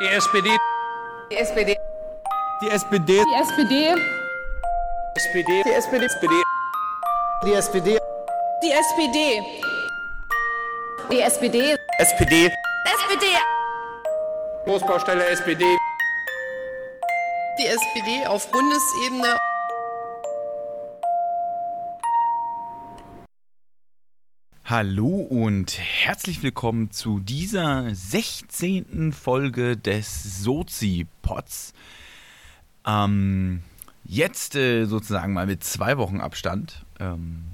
Die SPD. Die SPD. Die SPD. Die SPD. SPD. Die SPD. SPD. Die SPD. Die SPD. Die SPD. SPD. SPD. Großbaustelle SPD. Die SPD auf Bundesebene. Hallo und herzlich willkommen zu dieser 16. Folge des Sozi-Pods. Ähm, jetzt äh, sozusagen mal mit zwei Wochen Abstand. Ähm,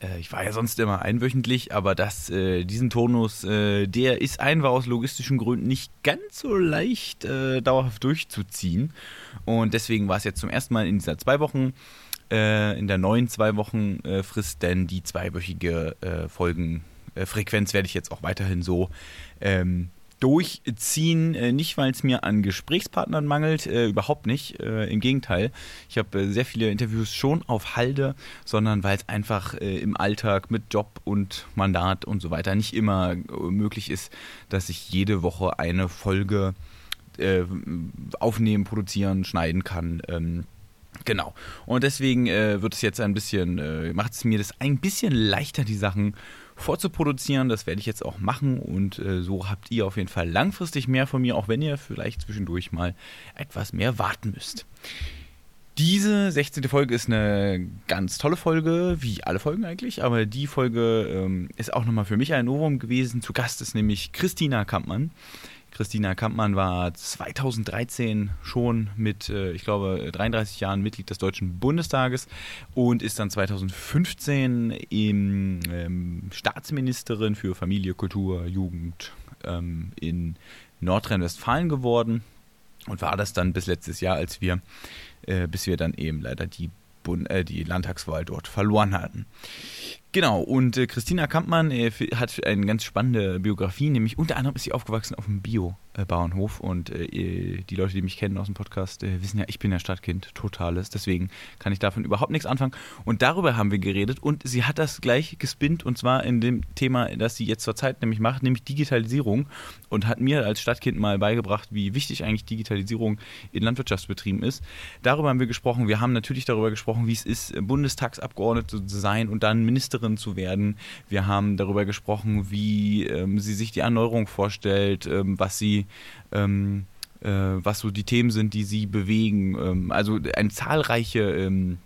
äh, ich war ja sonst immer einwöchentlich, aber das, äh, diesen Tonus, äh, der ist einfach aus logistischen Gründen nicht ganz so leicht äh, dauerhaft durchzuziehen. Und deswegen war es jetzt zum ersten Mal in dieser zwei Wochen äh, in der neuen zwei Wochen äh, Frist, denn die zweiwöchige äh, Folgenfrequenz werde ich jetzt auch weiterhin so ähm, durchziehen. Äh, nicht, weil es mir an Gesprächspartnern mangelt, äh, überhaupt nicht. Äh, Im Gegenteil, ich habe sehr viele Interviews schon auf Halde, sondern weil es einfach im Alltag mit Job und Mandat und so weiter nicht immer möglich ist, dass ich jede Woche eine Folge aufnehmen, produzieren, schneiden kann. Ähm, Genau. Und deswegen äh, wird es jetzt ein bisschen, äh, macht es mir das ein bisschen leichter, die Sachen vorzuproduzieren. Das werde ich jetzt auch machen und äh, so habt ihr auf jeden Fall langfristig mehr von mir, auch wenn ihr vielleicht zwischendurch mal etwas mehr warten müsst. Diese 16. Folge ist eine ganz tolle Folge, wie alle Folgen eigentlich, aber die Folge ähm, ist auch nochmal für mich ein Novum gewesen. Zu Gast ist nämlich Christina Kampmann. Christina Kampmann war 2013 schon mit, äh, ich glaube, 33 Jahren Mitglied des Deutschen Bundestages und ist dann 2015 im, ähm, Staatsministerin für Familie, Kultur, Jugend ähm, in Nordrhein-Westfalen geworden und war das dann bis letztes Jahr, als wir, äh, bis wir dann eben leider die, Bund äh, die Landtagswahl dort verloren hatten. Genau, und äh, Christina Kampmann äh, hat eine ganz spannende Biografie, nämlich unter anderem ist sie aufgewachsen auf dem Bio-Bauernhof und äh, die Leute, die mich kennen aus dem Podcast, äh, wissen ja, ich bin ja Stadtkind, totales, deswegen kann ich davon überhaupt nichts anfangen und darüber haben wir geredet und sie hat das gleich gespinnt und zwar in dem Thema, das sie jetzt zurzeit nämlich macht, nämlich Digitalisierung und hat mir als Stadtkind mal beigebracht, wie wichtig eigentlich Digitalisierung in Landwirtschaftsbetrieben ist. Darüber haben wir gesprochen, wir haben natürlich darüber gesprochen, wie es ist, Bundestagsabgeordnete zu sein und dann Ministerin zu werden. Wir haben darüber gesprochen, wie ähm, sie sich die Erneuerung vorstellt, ähm, was sie ähm, äh, was so die Themen sind, die sie bewegen. Ähm, also ein zahlreiche ähm,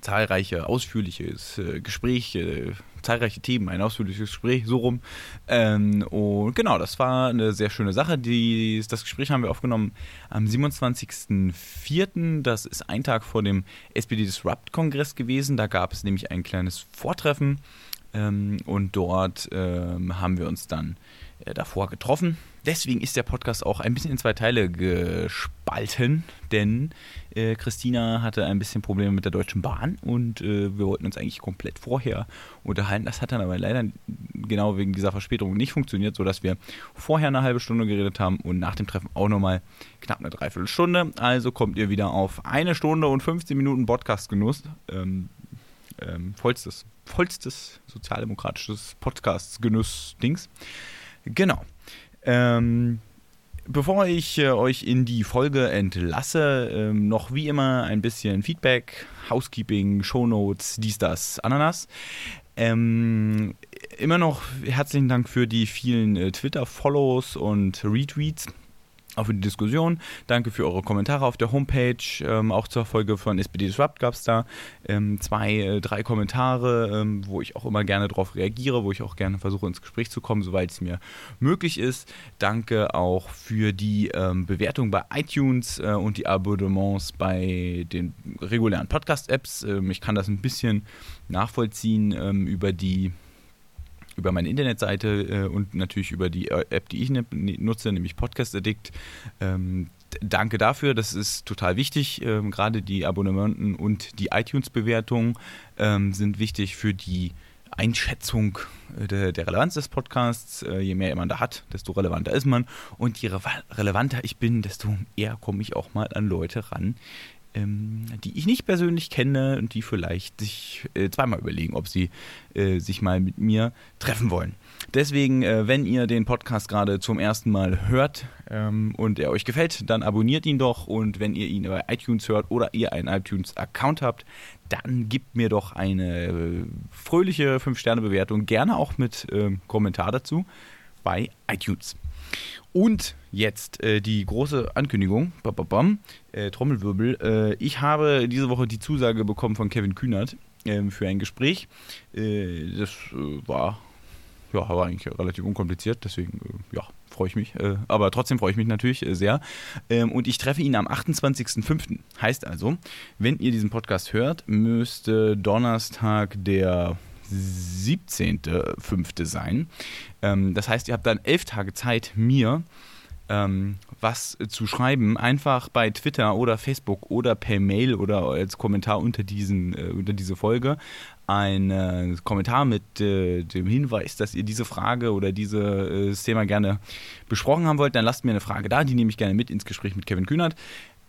zahlreiche ausführliches äh, Gespräch, äh, zahlreiche Themen, ein ausführliches Gespräch, so rum. Ähm, und genau, das war eine sehr schöne Sache. Die, das Gespräch haben wir aufgenommen am 27.04. Das ist ein Tag vor dem SPD Disrupt-Kongress gewesen. Da gab es nämlich ein kleines Vortreffen ähm, und dort ähm, haben wir uns dann äh, davor getroffen. Deswegen ist der Podcast auch ein bisschen in zwei Teile gespalten, denn äh, Christina hatte ein bisschen Probleme mit der Deutschen Bahn und äh, wir wollten uns eigentlich komplett vorher unterhalten. Das hat dann aber leider genau wegen dieser Verspätung nicht funktioniert, sodass wir vorher eine halbe Stunde geredet haben und nach dem Treffen auch nochmal knapp eine Dreiviertelstunde. Also kommt ihr wieder auf eine Stunde und 15 Minuten Podcast-Genuss. Ähm, ähm, vollstes, vollstes sozialdemokratisches Podcast-Genuss-Dings. Genau. Ähm, bevor ich äh, euch in die Folge entlasse, ähm, noch wie immer ein bisschen Feedback, Housekeeping, Shownotes, dies, das, Ananas. Ähm, immer noch herzlichen Dank für die vielen äh, Twitter-Follows und Retweets auch für die Diskussion. Danke für eure Kommentare auf der Homepage. Ähm, auch zur Folge von SPD Disrupt gab es da ähm, zwei, äh, drei Kommentare, ähm, wo ich auch immer gerne darauf reagiere, wo ich auch gerne versuche ins Gespräch zu kommen, soweit es mir möglich ist. Danke auch für die ähm, Bewertung bei iTunes äh, und die Abonnements bei den regulären Podcast-Apps. Ähm, ich kann das ein bisschen nachvollziehen ähm, über die über meine Internetseite äh, und natürlich über die App, die ich ne, nutze, nämlich Podcast Addict. Ähm, danke dafür, das ist total wichtig. Ähm, Gerade die Abonnementen und die iTunes-Bewertungen ähm, sind wichtig für die Einschätzung äh, der, der, Relevanz des Podcasts. Äh, je mehr man da hat, desto relevanter ist man. Und je re relevanter ich bin, desto eher komme ich auch mal an Leute ran, ähm, die ich nicht persönlich kenne und die vielleicht sich äh, zweimal überlegen, ob sie äh, sich mal mit mir treffen wollen. Deswegen, äh, wenn ihr den Podcast gerade zum ersten Mal hört ähm, und er euch gefällt, dann abonniert ihn doch und wenn ihr ihn bei iTunes hört oder ihr einen iTunes-Account habt, dann gebt mir doch eine äh, fröhliche 5-Sterne-Bewertung, gerne auch mit ähm, Kommentar dazu bei iTunes. Und jetzt äh, die große Ankündigung. Bam, bam, bam, äh, Trommelwirbel. Äh, ich habe diese Woche die Zusage bekommen von Kevin Kühnert ähm, für ein Gespräch. Äh, das äh, war, ja, war eigentlich relativ unkompliziert, deswegen äh, ja, freue ich mich. aber trotzdem freue ich mich natürlich sehr. Ähm, und ich treffe ihn am 28.05. Heißt also, wenn ihr diesen Podcast hört, müsste Donnerstag der 17.05. sein. Ähm, das heißt, ihr habt dann elf Tage Zeit, mir ähm, was zu schreiben, einfach bei Twitter oder Facebook oder per Mail oder als Kommentar unter, diesen, äh, unter diese Folge ein äh, Kommentar mit äh, dem Hinweis, dass ihr diese Frage oder dieses äh, Thema gerne besprochen haben wollt, dann lasst mir eine Frage da, die nehme ich gerne mit ins Gespräch mit Kevin Kühnert.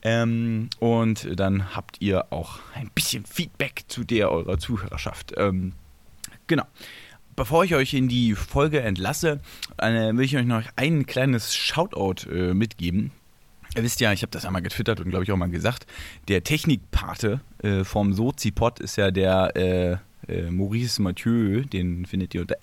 Ähm, und dann habt ihr auch ein bisschen Feedback zu der eurer Zuhörerschaft. Ähm, genau. Bevor ich euch in die Folge entlasse, äh, will ich euch noch ein kleines Shoutout äh, mitgeben. Ihr wisst ja, ich habe das einmal getwittert und glaube ich auch mal gesagt, der Technikpate äh, vom Sozipod ist ja der äh, äh, Maurice Mathieu, den findet ihr unter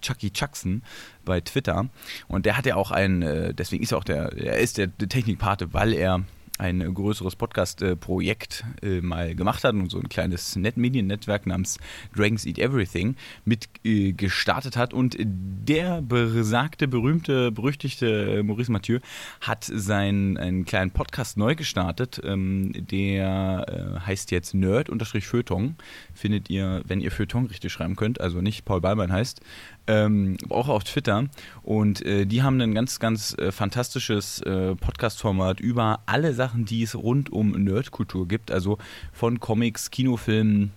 Chucky Chuckson bei Twitter. Und der hat ja auch einen, äh, deswegen ist er auch der, er ist der, der Technikpate, weil er ein größeres Podcast-Projekt äh, mal gemacht hat und so ein kleines Net Mediennetzwerk namens Dragons Eat Everything mit äh, gestartet hat. Und der besagte, berühmte, berüchtigte Maurice Mathieu hat seinen einen kleinen Podcast neu gestartet. Ähm, der äh, heißt jetzt Nerd-Feuilleton. Findet ihr, wenn ihr Feuilleton richtig schreiben könnt, also nicht Paul Ballmann heißt, ähm, auch auf Twitter. Und äh, die haben ein ganz, ganz äh, fantastisches äh, Podcast-Format über alle Sachen, die es rund um Nerdkultur gibt. Also von Comics, Kinofilmen,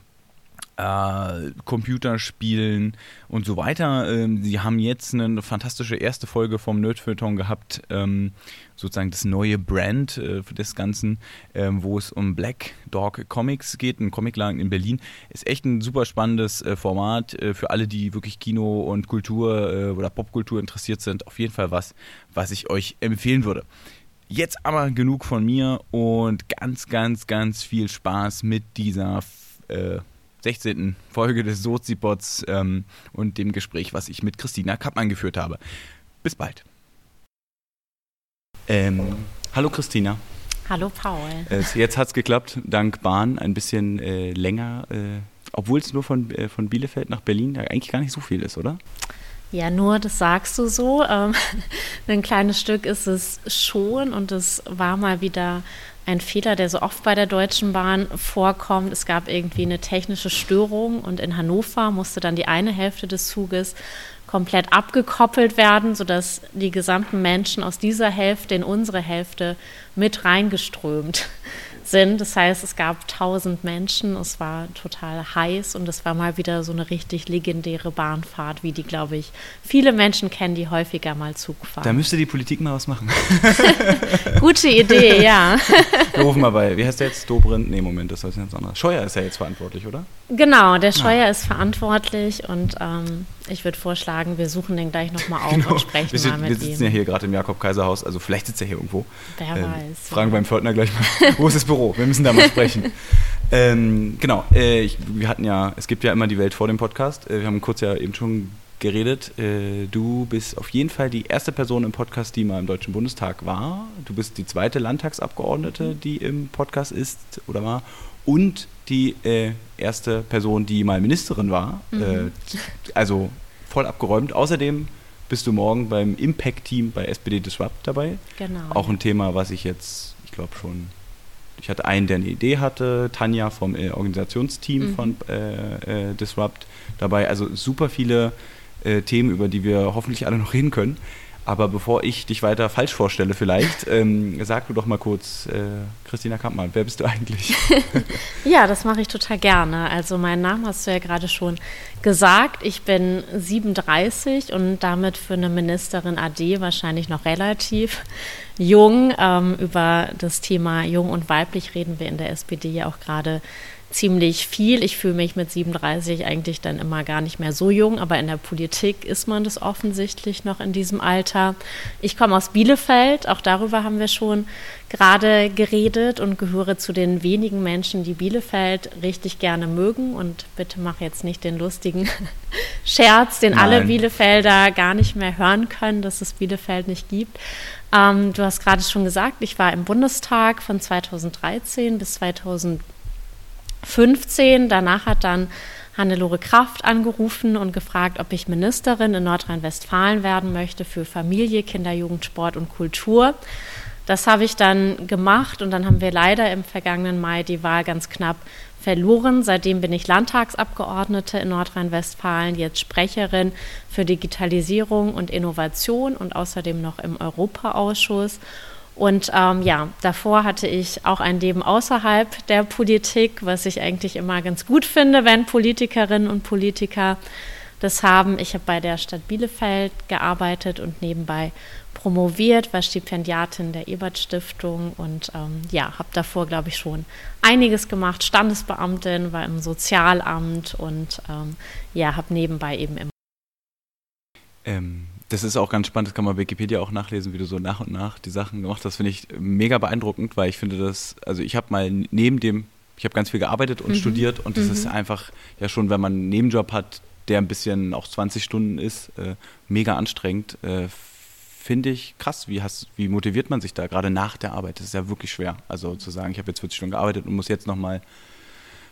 äh, Computerspielen und so weiter. Ähm, sie haben jetzt eine fantastische erste Folge vom Nerdfeuilleton gehabt, ähm, sozusagen das neue Brand äh, des Ganzen, ähm, wo es um Black Dog Comics geht, ein Comicladen in Berlin. Ist echt ein super spannendes äh, Format äh, für alle, die wirklich Kino und Kultur äh, oder Popkultur interessiert sind. Auf jeden Fall was, was ich euch empfehlen würde. Jetzt aber genug von mir und ganz, ganz, ganz viel Spaß mit dieser äh, 16. Folge des Sozipods ähm, und dem Gespräch, was ich mit Christina Kappmann geführt habe. Bis bald. Ähm, hallo Christina. Hallo Paul. Äh, jetzt hat es geklappt, dank Bahn ein bisschen äh, länger, äh, obwohl es nur von, äh, von Bielefeld nach Berlin ja eigentlich gar nicht so viel ist, oder? Ja, nur, das sagst du so. Ähm, ein kleines Stück ist es schon und es war mal wieder ein Fehler, der so oft bei der Deutschen Bahn vorkommt. Es gab irgendwie eine technische Störung und in Hannover musste dann die eine Hälfte des Zuges komplett abgekoppelt werden, sodass die gesamten Menschen aus dieser Hälfte in unsere Hälfte mit reingeströmt sind. Das heißt, es gab tausend Menschen, es war total heiß und es war mal wieder so eine richtig legendäre Bahnfahrt, wie die, glaube ich, viele Menschen kennen, die häufiger mal Zug fahren. Da müsste die Politik mal was machen. Gute Idee, ja. Wir rufen mal bei, wie heißt der jetzt? Dobrindt? Nee, Moment, das ist jetzt anders. Scheuer ist ja jetzt verantwortlich, oder? Genau, der Scheuer ah. ist verantwortlich und ähm, ich würde vorschlagen, wir suchen den gleich nochmal auf genau. und sprechen wir, mal mit ihm. Wir sitzen ihm. ja hier gerade im Jakob-Kaiser-Haus, also vielleicht sitzt er hier irgendwo. Wer ähm, weiß. Fragen beim Pförtner gleich mal, wo ist das Büro? Wir müssen da mal sprechen. ähm, genau, äh, ich, wir hatten ja, es gibt ja immer die Welt vor dem Podcast. Äh, wir haben kurz ja eben schon geredet. Äh, du bist auf jeden Fall die erste Person im Podcast, die mal im Deutschen Bundestag war. Du bist die zweite Landtagsabgeordnete, die im Podcast ist oder war. Und die äh, erste Person, die mal Ministerin war. Mhm. Äh, also voll abgeräumt. Außerdem bist du morgen beim Impact-Team bei SPD Disrupt dabei. Genau. Auch ein Thema, was ich jetzt, ich glaube schon, ich hatte einen, der eine Idee hatte, Tanja vom äh, Organisationsteam mhm. von äh, äh, Disrupt dabei. Also super viele äh, Themen, über die wir hoffentlich alle noch reden können. Aber bevor ich dich weiter falsch vorstelle, vielleicht, ähm, sag du doch mal kurz, äh, Christina Kampmann, wer bist du eigentlich? ja, das mache ich total gerne. Also meinen Namen hast du ja gerade schon gesagt. Ich bin 37 und damit für eine Ministerin AD wahrscheinlich noch relativ jung. Ähm, über das Thema jung und weiblich reden wir in der SPD ja auch gerade ziemlich viel. Ich fühle mich mit 37 eigentlich dann immer gar nicht mehr so jung, aber in der Politik ist man das offensichtlich noch in diesem Alter. Ich komme aus Bielefeld, auch darüber haben wir schon gerade geredet und gehöre zu den wenigen Menschen, die Bielefeld richtig gerne mögen. Und bitte mach jetzt nicht den lustigen Scherz, den Nein. alle Bielefelder gar nicht mehr hören können, dass es Bielefeld nicht gibt. Ähm, du hast gerade schon gesagt, ich war im Bundestag von 2013 bis 2014 15. Danach hat dann Hannelore Kraft angerufen und gefragt, ob ich Ministerin in Nordrhein-Westfalen werden möchte für Familie, Kinder, Jugend, Sport und Kultur. Das habe ich dann gemacht und dann haben wir leider im vergangenen Mai die Wahl ganz knapp verloren. Seitdem bin ich Landtagsabgeordnete in Nordrhein-Westfalen, jetzt Sprecherin für Digitalisierung und Innovation und außerdem noch im Europaausschuss. Und ähm, ja, davor hatte ich auch ein Leben außerhalb der Politik, was ich eigentlich immer ganz gut finde, wenn Politikerinnen und Politiker das haben. Ich habe bei der Stadt Bielefeld gearbeitet und nebenbei promoviert, war Stipendiatin der Ebert Stiftung und ähm, ja, habe davor, glaube ich, schon einiges gemacht. Standesbeamtin, war im Sozialamt und ähm, ja, habe nebenbei eben immer. Ähm, das ist auch ganz spannend, das kann man Wikipedia auch nachlesen, wie du so nach und nach die Sachen gemacht hast. Das finde ich mega beeindruckend, weil ich finde das, also ich habe mal neben dem, ich habe ganz viel gearbeitet und mhm. studiert und das mhm. ist einfach ja schon, wenn man einen Nebenjob hat, der ein bisschen auch 20 Stunden ist, äh, mega anstrengend. Äh, finde ich krass, wie, hast, wie motiviert man sich da, gerade nach der Arbeit. Das ist ja wirklich schwer. Also zu sagen, ich habe jetzt 40 Stunden gearbeitet und muss jetzt nochmal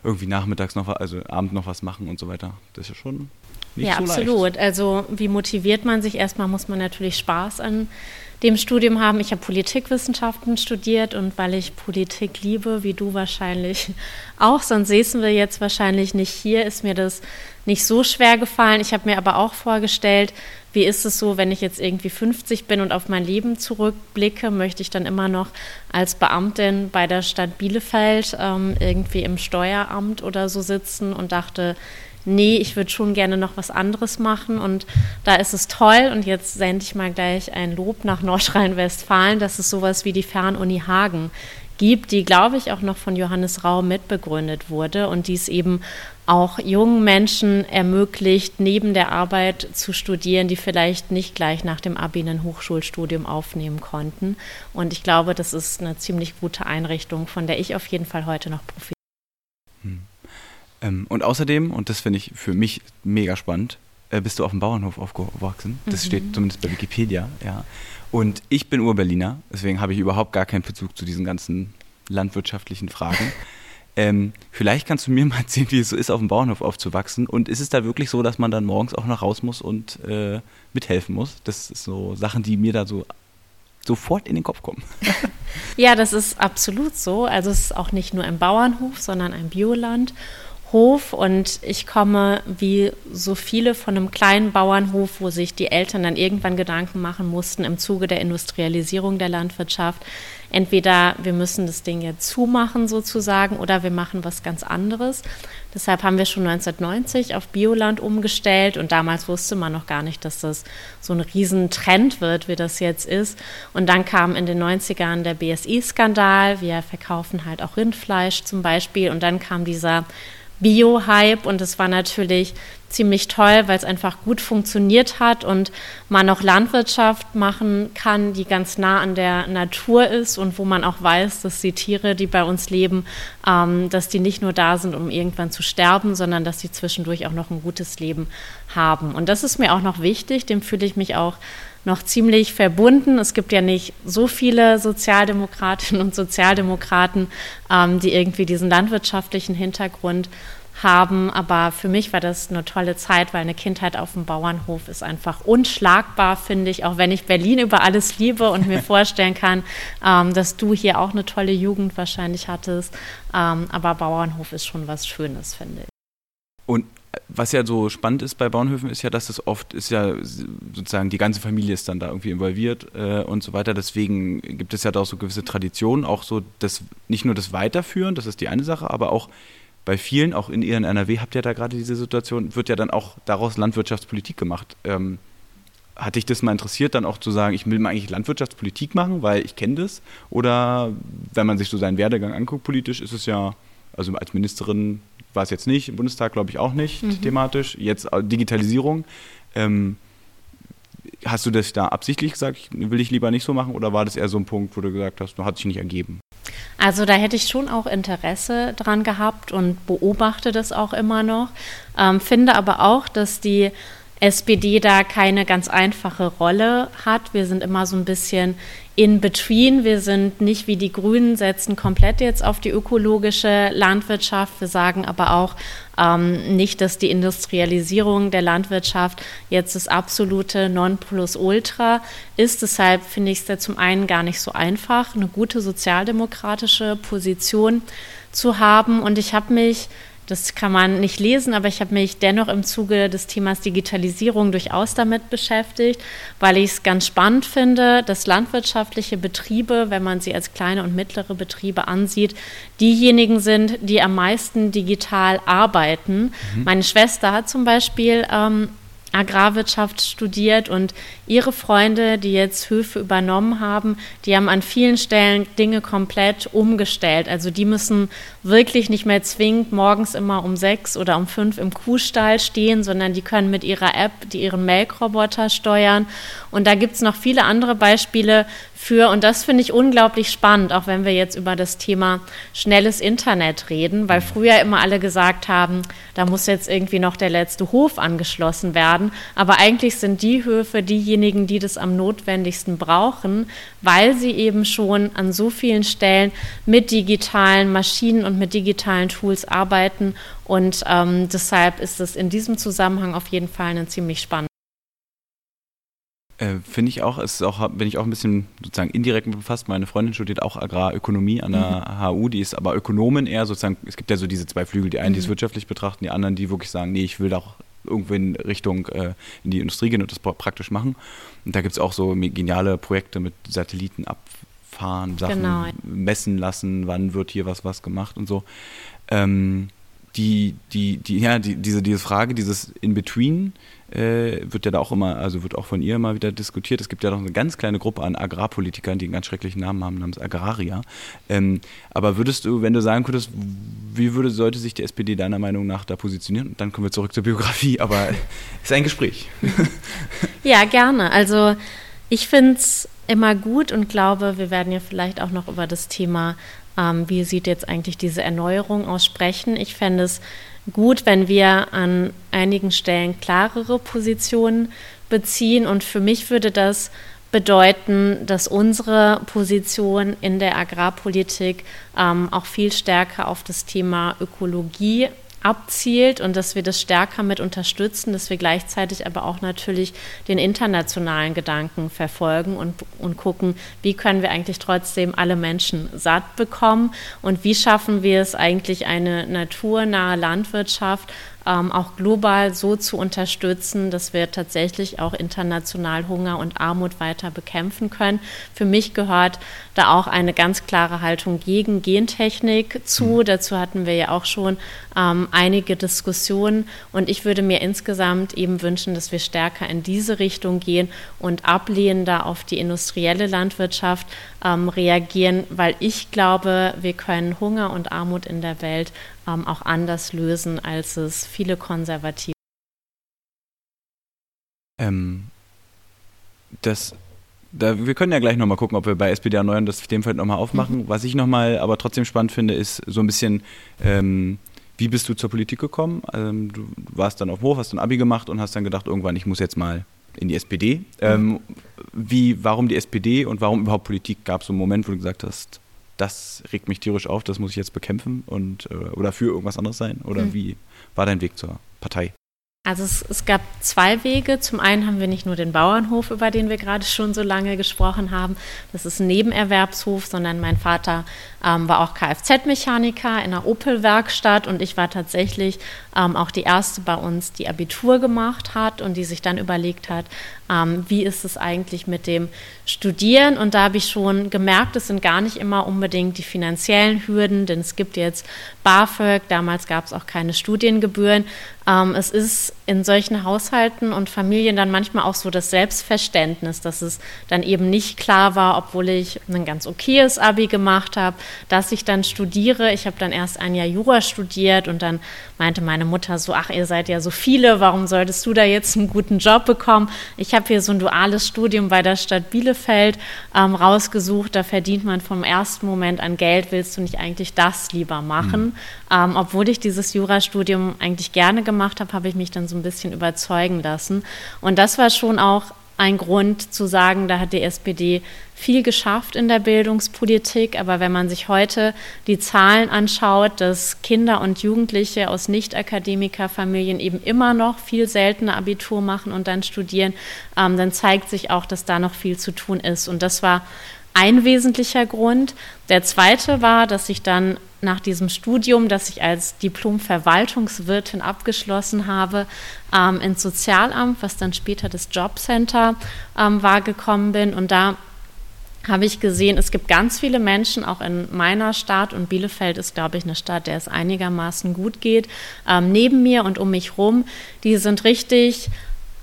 irgendwie nachmittags noch, also abend noch was machen und so weiter. Das ist ja schon nicht ja, so absolut. Leicht. Also wie motiviert man sich? Erstmal muss man natürlich Spaß an dem Studium haben. Ich habe Politikwissenschaften studiert und weil ich Politik liebe, wie du wahrscheinlich auch, sonst säßen wir jetzt wahrscheinlich nicht hier, ist mir das nicht so schwer gefallen. Ich habe mir aber auch vorgestellt, wie ist es so, wenn ich jetzt irgendwie 50 bin und auf mein Leben zurückblicke, möchte ich dann immer noch als Beamtin bei der Stadt Bielefeld ähm, irgendwie im Steueramt oder so sitzen und dachte, nee, ich würde schon gerne noch was anderes machen und da ist es toll und jetzt sende ich mal gleich ein Lob nach Nordrhein-Westfalen, dass es sowas wie die Fernuni Hagen gibt, die, glaube ich, auch noch von Johannes Rau mitbegründet wurde und dies eben auch jungen Menschen ermöglicht, neben der Arbeit zu studieren, die vielleicht nicht gleich nach dem Abi ein Hochschulstudium aufnehmen konnten. Und ich glaube, das ist eine ziemlich gute Einrichtung, von der ich auf jeden Fall heute noch profitiere. Ähm, und außerdem, und das finde ich für mich mega spannend, äh, bist du auf dem Bauernhof aufgewachsen. Das mhm. steht zumindest bei Wikipedia, ja. Und ich bin Urberliner, deswegen habe ich überhaupt gar keinen Bezug zu diesen ganzen landwirtschaftlichen Fragen. ähm, vielleicht kannst du mir mal erzählen, wie es so ist, auf dem Bauernhof aufzuwachsen. Und ist es da wirklich so, dass man dann morgens auch noch raus muss und äh, mithelfen muss? Das sind so Sachen, die mir da so sofort in den Kopf kommen. ja, das ist absolut so. Also es ist auch nicht nur ein Bauernhof, sondern ein Bioland. Hof und ich komme wie so viele von einem kleinen Bauernhof, wo sich die Eltern dann irgendwann Gedanken machen mussten im Zuge der Industrialisierung der Landwirtschaft. Entweder wir müssen das Ding jetzt zumachen sozusagen oder wir machen was ganz anderes. Deshalb haben wir schon 1990 auf Bioland umgestellt und damals wusste man noch gar nicht, dass das so ein Riesentrend wird, wie das jetzt ist. Und dann kam in den 90ern der BSI-Skandal. Wir verkaufen halt auch Rindfleisch zum Beispiel und dann kam dieser Bio-Hype und es war natürlich ziemlich toll, weil es einfach gut funktioniert hat und man auch Landwirtschaft machen kann, die ganz nah an der Natur ist und wo man auch weiß, dass die Tiere, die bei uns leben, ähm, dass die nicht nur da sind, um irgendwann zu sterben, sondern dass sie zwischendurch auch noch ein gutes Leben haben. Und das ist mir auch noch wichtig, dem fühle ich mich auch noch ziemlich verbunden. Es gibt ja nicht so viele Sozialdemokratinnen und Sozialdemokraten, ähm, die irgendwie diesen landwirtschaftlichen Hintergrund haben. Aber für mich war das eine tolle Zeit, weil eine Kindheit auf dem Bauernhof ist einfach unschlagbar, finde ich, auch wenn ich Berlin über alles liebe und mir vorstellen kann, ähm, dass du hier auch eine tolle Jugend wahrscheinlich hattest. Ähm, aber Bauernhof ist schon was Schönes, finde ich. Und was ja so spannend ist bei Bauernhöfen, ist ja, dass es oft ist ja sozusagen die ganze Familie ist dann da irgendwie involviert äh, und so weiter. Deswegen gibt es ja da auch so gewisse Traditionen, auch so das nicht nur das Weiterführen, das ist die eine Sache, aber auch bei vielen, auch in ihren NRW, habt ihr da gerade diese Situation, wird ja dann auch daraus Landwirtschaftspolitik gemacht. Ähm, hat dich das mal interessiert, dann auch zu sagen, ich will mal eigentlich Landwirtschaftspolitik machen, weil ich kenne das? Oder wenn man sich so seinen Werdegang anguckt, politisch ist es ja, also als Ministerin war es jetzt nicht, im Bundestag glaube ich auch nicht mhm. thematisch, jetzt Digitalisierung. Ähm, hast du das da absichtlich gesagt, will ich lieber nicht so machen oder war das eher so ein Punkt, wo du gesagt hast, hat sich nicht ergeben? Also da hätte ich schon auch Interesse dran gehabt und beobachte das auch immer noch. Ähm, finde aber auch, dass die SPD da keine ganz einfache Rolle hat. Wir sind immer so ein bisschen in between. Wir sind nicht wie die Grünen, setzen komplett jetzt auf die ökologische Landwirtschaft. Wir sagen aber auch ähm, nicht, dass die Industrialisierung der Landwirtschaft jetzt das absolute Nonplusultra ist. Deshalb finde ich es da zum einen gar nicht so einfach, eine gute sozialdemokratische Position zu haben. Und ich habe mich das kann man nicht lesen, aber ich habe mich dennoch im Zuge des Themas Digitalisierung durchaus damit beschäftigt, weil ich es ganz spannend finde, dass landwirtschaftliche Betriebe, wenn man sie als kleine und mittlere Betriebe ansieht, diejenigen sind, die am meisten digital arbeiten. Mhm. Meine Schwester hat zum Beispiel ähm, Agrarwirtschaft studiert und ihre Freunde, die jetzt Höfe übernommen haben, die haben an vielen Stellen Dinge komplett umgestellt. Also die müssen wirklich nicht mehr zwingend morgens immer um sechs oder um fünf im Kuhstall stehen, sondern die können mit ihrer App die ihren Melkroboter steuern. Und da gibt es noch viele andere Beispiele für, und das finde ich unglaublich spannend, auch wenn wir jetzt über das Thema schnelles Internet reden, weil früher immer alle gesagt haben, da muss jetzt irgendwie noch der letzte Hof angeschlossen werden. Aber eigentlich sind die Höfe diejenigen, die das am notwendigsten brauchen, weil sie eben schon an so vielen Stellen mit digitalen Maschinen und mit digitalen Tools arbeiten. Und ähm, deshalb ist es in diesem Zusammenhang auf jeden Fall ein ziemlich spannend. Äh, Finde ich auch, ist auch, bin ich auch ein bisschen sozusagen indirekt mit befasst. Meine Freundin studiert auch Agrarökonomie an der mhm. HU, die ist aber Ökonomin eher sozusagen, es gibt ja so diese zwei Flügel, die einen, die es mhm. wirtschaftlich betrachten, die anderen, die wirklich sagen, nee, ich will da auch irgendwo in Richtung äh, in die Industrie gehen und das praktisch machen. Und da gibt es auch so geniale Projekte mit Satelliten abfahren, Sachen genau. messen lassen, wann wird hier was was gemacht und so. Ähm, die, die, die, ja, die, diese, diese Frage, dieses In-Between, äh, wird ja da auch immer, also wird auch von ihr immer wieder diskutiert. Es gibt ja noch eine ganz kleine Gruppe an Agrarpolitikern, die einen ganz schrecklichen Namen haben, namens Agraria. Ähm, aber würdest du, wenn du sagen könntest, wie würde, sollte sich die SPD deiner Meinung nach da positionieren? Und dann kommen wir zurück zur Biografie, aber es ist ein Gespräch. ja, gerne. Also ich finde es immer gut und glaube, wir werden ja vielleicht auch noch über das Thema, ähm, wie sieht jetzt eigentlich diese Erneuerung aus, sprechen. Ich fände es gut, wenn wir an einigen Stellen klarere Positionen beziehen. Und für mich würde das bedeuten, dass unsere Position in der Agrarpolitik ähm, auch viel stärker auf das Thema Ökologie abzielt und dass wir das stärker mit unterstützen, dass wir gleichzeitig aber auch natürlich den internationalen Gedanken verfolgen und, und gucken, wie können wir eigentlich trotzdem alle Menschen satt bekommen und wie schaffen wir es eigentlich eine naturnahe Landwirtschaft ähm, auch global so zu unterstützen, dass wir tatsächlich auch international Hunger und Armut weiter bekämpfen können. Für mich gehört da auch eine ganz klare Haltung gegen Gentechnik zu. Mhm. Dazu hatten wir ja auch schon ähm, einige Diskussionen und ich würde mir insgesamt eben wünschen, dass wir stärker in diese Richtung gehen und ablehnender auf die industrielle Landwirtschaft ähm, reagieren, weil ich glaube, wir können Hunger und Armut in der Welt ähm, auch anders lösen, als es viele Konservative. Ähm, das, da, wir können ja gleich nochmal gucken, ob wir bei SPD erneuern das Themenfeld nochmal aufmachen. Mhm. Was ich nochmal aber trotzdem spannend finde, ist so ein bisschen, ähm, wie bist du zur Politik gekommen? Ähm, du warst dann auf dem Hof, hast ein Abi gemacht und hast dann gedacht, irgendwann, ich muss jetzt mal in die SPD. Mhm. wie, warum die SPD und warum überhaupt Politik? Gab es so einen Moment, wo du gesagt hast, das regt mich tierisch auf, das muss ich jetzt bekämpfen und äh, oder für irgendwas anderes sein? Oder mhm. wie war dein Weg zur Partei? Also es, es, gab zwei Wege. Zum einen haben wir nicht nur den Bauernhof, über den wir gerade schon so lange gesprochen haben. Das ist ein Nebenerwerbshof, sondern mein Vater ähm, war auch Kfz-Mechaniker in einer Opel-Werkstatt und ich war tatsächlich ähm, auch die erste bei uns, die Abitur gemacht hat und die sich dann überlegt hat, ähm, wie ist es eigentlich mit dem Studieren. Und da habe ich schon gemerkt, es sind gar nicht immer unbedingt die finanziellen Hürden, denn es gibt jetzt BAföG, damals gab es auch keine Studiengebühren. Ähm, es ist in solchen Haushalten und Familien dann manchmal auch so das Selbstverständnis, dass es dann eben nicht klar war, obwohl ich ein ganz okayes Abi gemacht habe, dass ich dann studiere. Ich habe dann erst ein Jahr Jura studiert und dann meinte meine Mutter so, ach, ihr seid ja so viele, warum solltest du da jetzt einen guten Job bekommen? Ich habe hier so ein duales Studium bei der Stadt Bielefeld ähm, rausgesucht, da verdient man vom ersten Moment an Geld, willst du nicht eigentlich das lieber machen? Mhm. Ähm, obwohl ich dieses Jurastudium eigentlich gerne gemacht habe, habe ich mich dann so ein bisschen überzeugen lassen. Und das war schon auch ein Grund zu sagen, da hat die SPD viel geschafft in der Bildungspolitik. Aber wenn man sich heute die Zahlen anschaut, dass Kinder und Jugendliche aus Nicht-Akademikerfamilien eben immer noch viel seltener Abitur machen und dann studieren, ähm, dann zeigt sich auch, dass da noch viel zu tun ist. Und das war ein wesentlicher Grund. Der zweite war, dass ich dann nach diesem Studium, das ich als Diplom-Verwaltungswirtin abgeschlossen habe, ähm, ins Sozialamt, was dann später das Jobcenter ähm, war, gekommen bin. Und da habe ich gesehen, es gibt ganz viele Menschen, auch in meiner Stadt, und Bielefeld ist, glaube ich, eine Stadt, der es einigermaßen gut geht, ähm, neben mir und um mich rum, die sind richtig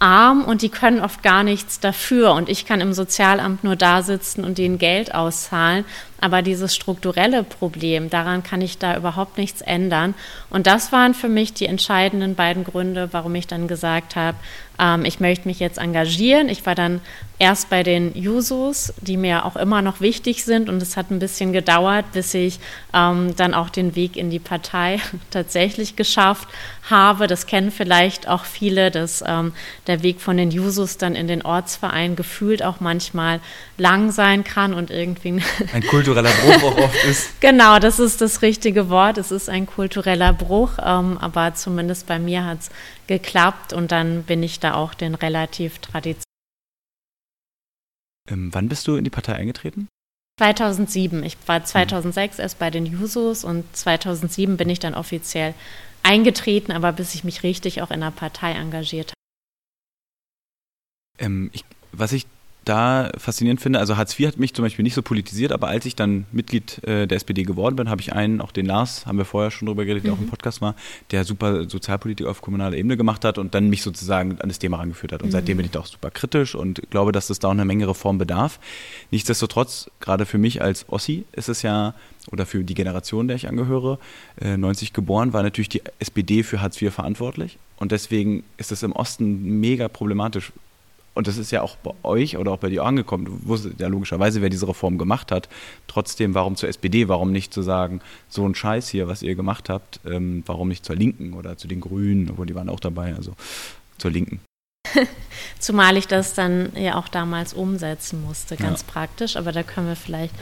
arm und die können oft gar nichts dafür. Und ich kann im Sozialamt nur da sitzen und denen Geld auszahlen. Aber dieses strukturelle Problem, daran kann ich da überhaupt nichts ändern. Und das waren für mich die entscheidenden beiden Gründe, warum ich dann gesagt habe, ähm, ich möchte mich jetzt engagieren. Ich war dann erst bei den Jusos, die mir auch immer noch wichtig sind. Und es hat ein bisschen gedauert, bis ich ähm, dann auch den Weg in die Partei tatsächlich geschafft habe. Das kennen vielleicht auch viele, dass ähm, der Weg von den Jusos dann in den Ortsverein gefühlt auch manchmal lang sein kann und irgendwie ein Kultur kultureller Bruch auch oft ist. Genau, das ist das richtige Wort. Es ist ein kultureller Bruch, ähm, aber zumindest bei mir hat es geklappt und dann bin ich da auch den relativ traditionell. Ähm, wann bist du in die Partei eingetreten? 2007. Ich war 2006 erst bei den Jusos und 2007 bin ich dann offiziell eingetreten, aber bis ich mich richtig auch in der Partei engagiert habe. Ähm, ich, was ich da faszinierend finde, also Hartz IV hat mich zum Beispiel nicht so politisiert, aber als ich dann Mitglied äh, der SPD geworden bin, habe ich einen, auch den Lars, haben wir vorher schon drüber geredet, der mhm. auch im Podcast war, der super Sozialpolitik auf kommunaler Ebene gemacht hat und dann mich sozusagen an das Thema rangeführt hat. Und mhm. seitdem bin ich da auch super kritisch und glaube, dass es da auch eine Menge Reform bedarf. Nichtsdestotrotz, gerade für mich als Ossi ist es ja, oder für die Generation, der ich angehöre, äh, 90 geboren, war natürlich die SPD für Hartz IV verantwortlich. Und deswegen ist es im Osten mega problematisch, und das ist ja auch bei euch oder auch bei dir angekommen. Du wusstest ja logischerweise, wer diese Reform gemacht hat. Trotzdem, warum zur SPD? Warum nicht zu sagen, so ein Scheiß hier, was ihr gemacht habt, ähm, warum nicht zur Linken oder zu den Grünen, obwohl die waren auch dabei, also zur Linken. Zumal ich das dann ja auch damals umsetzen musste, ganz ja. praktisch. Aber da können wir vielleicht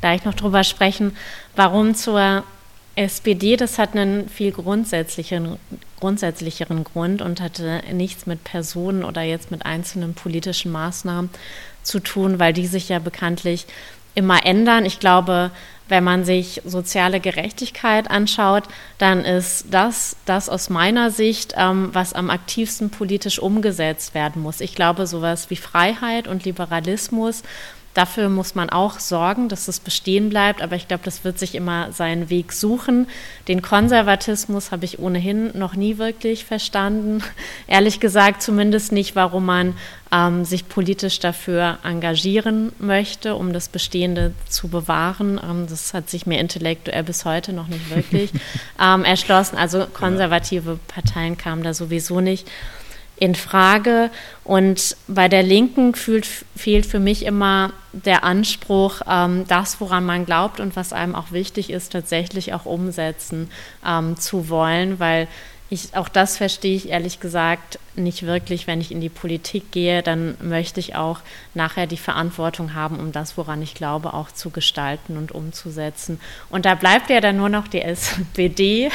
gleich noch drüber sprechen, warum zur SPD, das hat einen viel grundsätzlicheren, grundsätzlicheren Grund und hatte nichts mit Personen oder jetzt mit einzelnen politischen Maßnahmen zu tun, weil die sich ja bekanntlich immer ändern. Ich glaube, wenn man sich soziale Gerechtigkeit anschaut, dann ist das das aus meiner Sicht, ähm, was am aktivsten politisch umgesetzt werden muss. Ich glaube, sowas wie Freiheit und Liberalismus Dafür muss man auch sorgen, dass es bestehen bleibt, aber ich glaube, das wird sich immer seinen Weg suchen. Den Konservatismus habe ich ohnehin noch nie wirklich verstanden. Ehrlich gesagt, zumindest nicht, warum man ähm, sich politisch dafür engagieren möchte, um das Bestehende zu bewahren. Ähm, das hat sich mir intellektuell bis heute noch nicht wirklich ähm, erschlossen. Also konservative Parteien kamen da sowieso nicht in Frage. Und bei der Linken fühlt, fehlt für mich immer der Anspruch, ähm, das, woran man glaubt und was einem auch wichtig ist, tatsächlich auch umsetzen ähm, zu wollen, weil ich, auch das verstehe ich ehrlich gesagt nicht wirklich. Wenn ich in die Politik gehe, dann möchte ich auch nachher die Verantwortung haben, um das, woran ich glaube, auch zu gestalten und umzusetzen. Und da bleibt ja dann nur noch die SPD.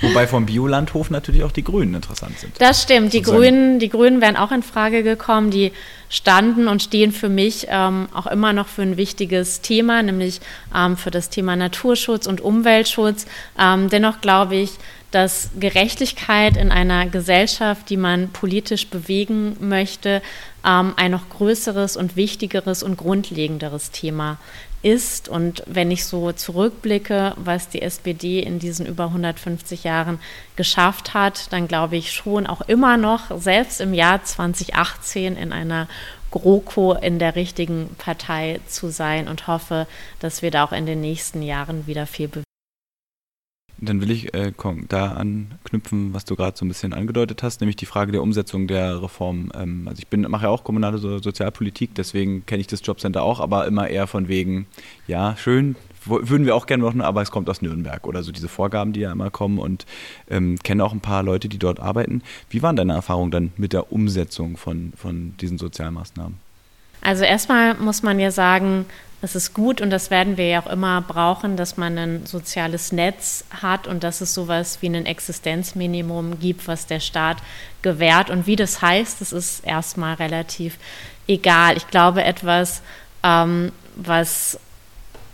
Wobei vom Biolandhof natürlich auch die Grünen interessant sind. Das stimmt. Die Grünen, die Grünen wären auch in Frage gekommen. Die standen und stehen für mich ähm, auch immer noch für ein wichtiges Thema, nämlich ähm, für das Thema Naturschutz und Umweltschutz. Ähm, dennoch glaube ich, dass Gerechtigkeit in einer Gesellschaft, die man politisch bewegen möchte, ähm, ein noch größeres und wichtigeres und grundlegenderes Thema ist. Und wenn ich so zurückblicke, was die SPD in diesen über 150 Jahren geschafft hat, dann glaube ich schon auch immer noch, selbst im Jahr 2018 in einer GroKo in der richtigen Partei zu sein und hoffe, dass wir da auch in den nächsten Jahren wieder viel bewegen. Dann will ich äh, da anknüpfen, was du gerade so ein bisschen angedeutet hast, nämlich die Frage der Umsetzung der Reform. Ähm, also ich bin, mache ja auch kommunale so Sozialpolitik, deswegen kenne ich das Jobcenter auch, aber immer eher von wegen, ja, schön, würden wir auch gerne machen, aber es kommt aus Nürnberg oder so diese Vorgaben, die ja immer kommen und ähm, kenne auch ein paar Leute, die dort arbeiten. Wie waren deine Erfahrungen dann mit der Umsetzung von, von diesen Sozialmaßnahmen? Also erstmal muss man ja sagen, es ist gut und das werden wir ja auch immer brauchen, dass man ein soziales Netz hat und dass es sowas wie ein Existenzminimum gibt, was der Staat gewährt. Und wie das heißt, das ist erstmal relativ egal. Ich glaube, etwas, ähm, was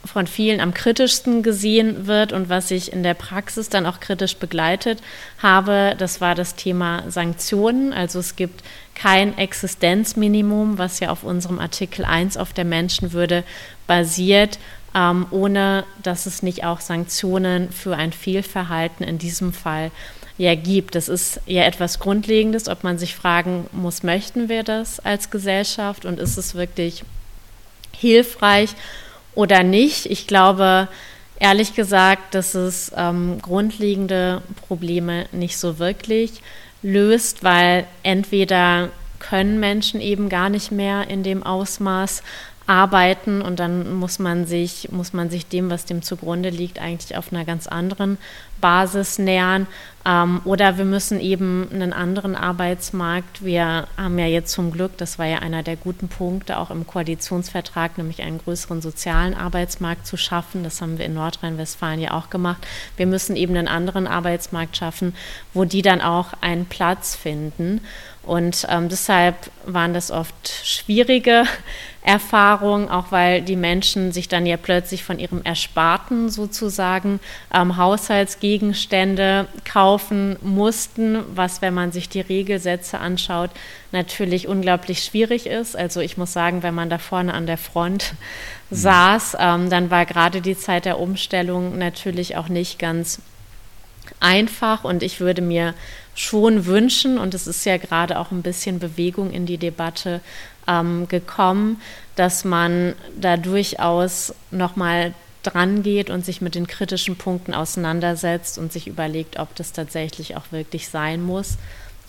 von vielen am kritischsten gesehen wird und was ich in der Praxis dann auch kritisch begleitet habe, das war das Thema Sanktionen. Also es gibt kein Existenzminimum, was ja auf unserem Artikel 1 auf der Menschenwürde basiert, ähm, ohne dass es nicht auch Sanktionen für ein Fehlverhalten in diesem Fall ja gibt. Das ist ja etwas Grundlegendes, ob man sich fragen muss, möchten wir das als Gesellschaft und ist es wirklich hilfreich oder nicht. Ich glaube, ehrlich gesagt, dass es ähm, grundlegende Probleme nicht so wirklich löst, weil entweder können Menschen eben gar nicht mehr in dem Ausmaß arbeiten und dann muss man sich, muss man sich dem, was dem zugrunde liegt, eigentlich auf einer ganz anderen Basis nähern. Ähm, oder wir müssen eben einen anderen Arbeitsmarkt. Wir haben ja jetzt zum Glück, das war ja einer der guten Punkte, auch im Koalitionsvertrag, nämlich einen größeren sozialen Arbeitsmarkt zu schaffen. Das haben wir in Nordrhein-Westfalen ja auch gemacht. Wir müssen eben einen anderen Arbeitsmarkt schaffen, wo die dann auch einen Platz finden. Und ähm, deshalb waren das oft schwierige Erfahrungen, auch weil die Menschen sich dann ja plötzlich von ihrem Ersparten sozusagen ähm, Haushaltsgegenstände kaufen mussten, was, wenn man sich die Regelsätze anschaut, natürlich unglaublich schwierig ist. Also ich muss sagen, wenn man da vorne an der Front mhm. saß, ähm, dann war gerade die Zeit der Umstellung natürlich auch nicht ganz einfach und ich würde mir schon wünschen, und es ist ja gerade auch ein bisschen Bewegung in die Debatte ähm, gekommen, dass man da durchaus nochmal dran geht und sich mit den kritischen Punkten auseinandersetzt und sich überlegt, ob das tatsächlich auch wirklich sein muss.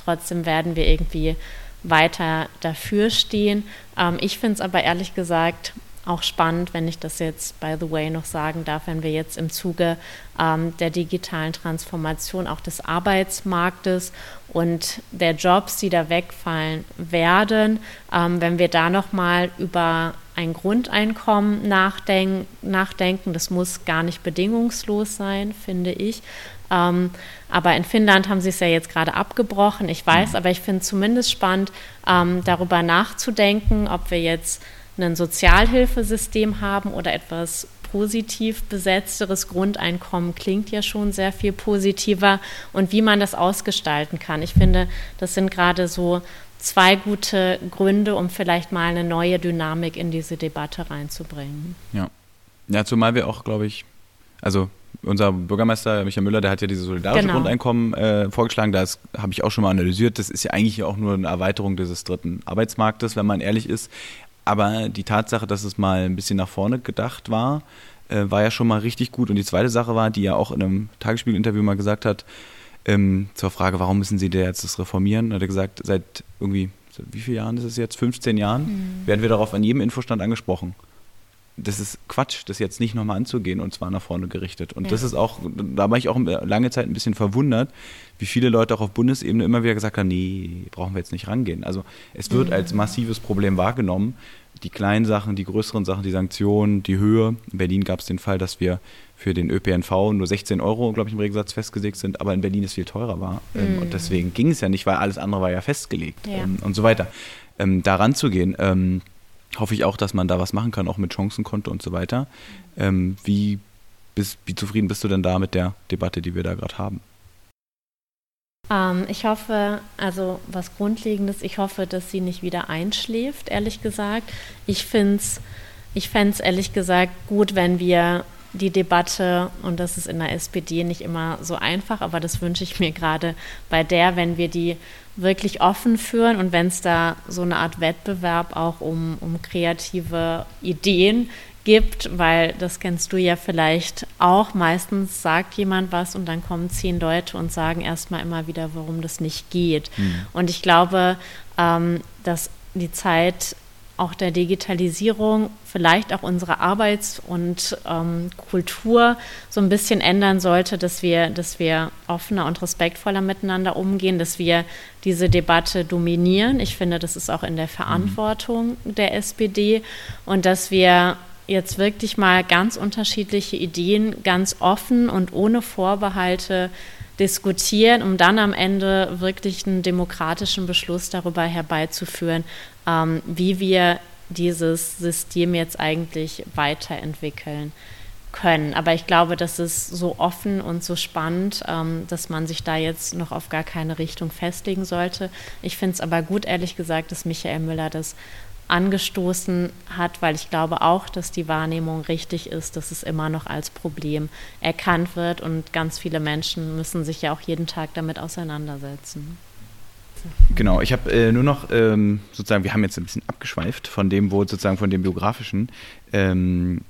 Trotzdem werden wir irgendwie weiter dafür stehen. Ähm, ich finde es aber ehrlich gesagt auch spannend, wenn ich das jetzt, by the way, noch sagen darf, wenn wir jetzt im Zuge ähm, der digitalen Transformation auch des Arbeitsmarktes und der Jobs, die da wegfallen werden, ähm, wenn wir da nochmal über ein Grundeinkommen nachdenken, nachdenken, das muss gar nicht bedingungslos sein, finde ich. Ähm, aber in Finnland haben sie es ja jetzt gerade abgebrochen, ich weiß, mhm. aber ich finde es zumindest spannend, ähm, darüber nachzudenken, ob wir jetzt ein Sozialhilfesystem haben oder etwas positiv besetzteres Grundeinkommen klingt ja schon sehr viel positiver und wie man das ausgestalten kann. Ich finde, das sind gerade so zwei gute Gründe, um vielleicht mal eine neue Dynamik in diese Debatte reinzubringen. Ja, ja zumal wir auch, glaube ich, also unser Bürgermeister Michael Müller, der hat ja dieses solidarische genau. Grundeinkommen äh, vorgeschlagen. Das habe ich auch schon mal analysiert. Das ist ja eigentlich auch nur eine Erweiterung dieses dritten Arbeitsmarktes, wenn man ehrlich ist. Aber die Tatsache, dass es mal ein bisschen nach vorne gedacht war, äh, war ja schon mal richtig gut. Und die zweite Sache war, die er auch in einem Tagesspiegel-Interview mal gesagt hat, ähm, zur Frage, warum müssen Sie da jetzt das reformieren, hat er gesagt, seit irgendwie, wie viele Jahren ist es jetzt? 15 Jahren, mhm. werden wir darauf an jedem Infostand angesprochen. das ist Quatsch, das jetzt nicht nochmal anzugehen und zwar nach vorne gerichtet. Und ja. das ist auch, da war ich auch lange Zeit ein bisschen verwundert, wie viele Leute auch auf Bundesebene immer wieder gesagt haben, nee, brauchen wir jetzt nicht rangehen. Also es wird mhm. als massives Problem wahrgenommen. Die kleinen Sachen, die größeren Sachen, die Sanktionen, die Höhe. In Berlin gab es den Fall, dass wir für den ÖPNV nur 16 Euro, glaube ich, im Regelsatz festgelegt sind, aber in Berlin es viel teurer war. Ähm, mhm. Und deswegen ging es ja nicht, weil alles andere war ja festgelegt ja. Ähm, und so weiter. Ähm, da ranzugehen, ähm, hoffe ich auch, dass man da was machen kann, auch mit Chancenkonto und so weiter. Ähm, wie, bist, wie zufrieden bist du denn da mit der Debatte, die wir da gerade haben? Ähm, ich hoffe, also was Grundlegendes, ich hoffe, dass sie nicht wieder einschläft, ehrlich gesagt. Ich finde es ich fände es ehrlich gesagt gut, wenn wir die Debatte, und das ist in der SPD nicht immer so einfach, aber das wünsche ich mir gerade bei der, wenn wir die wirklich offen führen und wenn es da so eine Art Wettbewerb auch um, um kreative Ideen gibt, weil das kennst du ja vielleicht auch. Meistens sagt jemand was und dann kommen zehn Leute und sagen erstmal immer wieder, warum das nicht geht. Mhm. Und ich glaube, ähm, dass die Zeit auch der Digitalisierung, vielleicht auch unsere Arbeits- und ähm, Kultur so ein bisschen ändern sollte, dass wir, dass wir offener und respektvoller miteinander umgehen, dass wir diese Debatte dominieren. Ich finde, das ist auch in der Verantwortung der SPD und dass wir jetzt wirklich mal ganz unterschiedliche Ideen ganz offen und ohne Vorbehalte diskutieren, um dann am Ende wirklich einen demokratischen Beschluss darüber herbeizuführen, ähm, wie wir dieses System jetzt eigentlich weiterentwickeln können. Aber ich glaube, das ist so offen und so spannend, ähm, dass man sich da jetzt noch auf gar keine Richtung festlegen sollte. Ich finde es aber gut, ehrlich gesagt, dass Michael Müller das angestoßen hat, weil ich glaube auch, dass die Wahrnehmung richtig ist, dass es immer noch als Problem erkannt wird und ganz viele Menschen müssen sich ja auch jeden Tag damit auseinandersetzen. Genau, ich habe äh, nur noch ähm, sozusagen, wir haben jetzt ein bisschen abgeschweift von dem, wo sozusagen von dem biografischen. Ähm,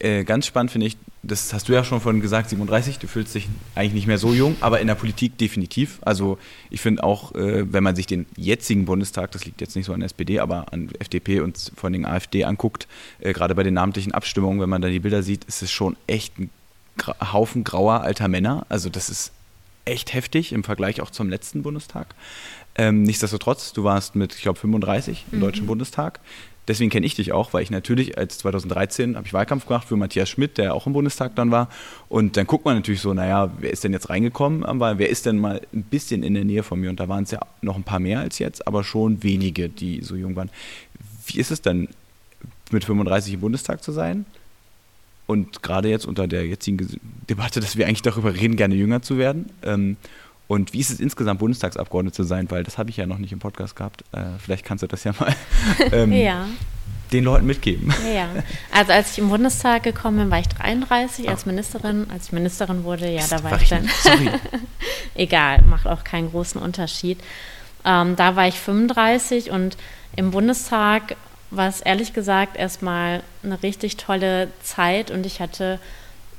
äh, ganz spannend finde ich, das hast du ja schon vorhin gesagt, 37, du fühlst dich eigentlich nicht mehr so jung, aber in der Politik definitiv. Also ich finde auch, äh, wenn man sich den jetzigen Bundestag, das liegt jetzt nicht so an SPD, aber an FDP und vor allem AfD anguckt, äh, gerade bei den namentlichen Abstimmungen, wenn man da die Bilder sieht, ist es schon echt ein Haufen grauer alter Männer. Also das ist echt heftig im Vergleich auch zum letzten Bundestag. Ähm, nichtsdestotrotz, du warst mit, ich glaube, 35 im mhm. Deutschen Bundestag. Deswegen kenne ich dich auch, weil ich natürlich als 2013 habe ich Wahlkampf gemacht für Matthias Schmidt, der auch im Bundestag dann war. Und dann guckt man natürlich so, naja, wer ist denn jetzt reingekommen am Wahl? Wer ist denn mal ein bisschen in der Nähe von mir? Und da waren es ja noch ein paar mehr als jetzt, aber schon wenige, die so jung waren. Wie ist es denn, mit 35 im Bundestag zu sein? Und gerade jetzt unter der jetzigen Debatte, dass wir eigentlich darüber reden, gerne jünger zu werden. Ähm, und wie ist es insgesamt, Bundestagsabgeordnete zu sein? Weil das habe ich ja noch nicht im Podcast gehabt. Äh, vielleicht kannst du das ja mal ähm, ja. den Leuten mitgeben. Ja, also als ich im Bundestag gekommen bin, war ich 33 als Ministerin. Als ich Ministerin wurde, ja, da war, war ich dann. Sorry. Egal, macht auch keinen großen Unterschied. Ähm, da war ich 35 und im Bundestag war es ehrlich gesagt erstmal eine richtig tolle Zeit und ich hatte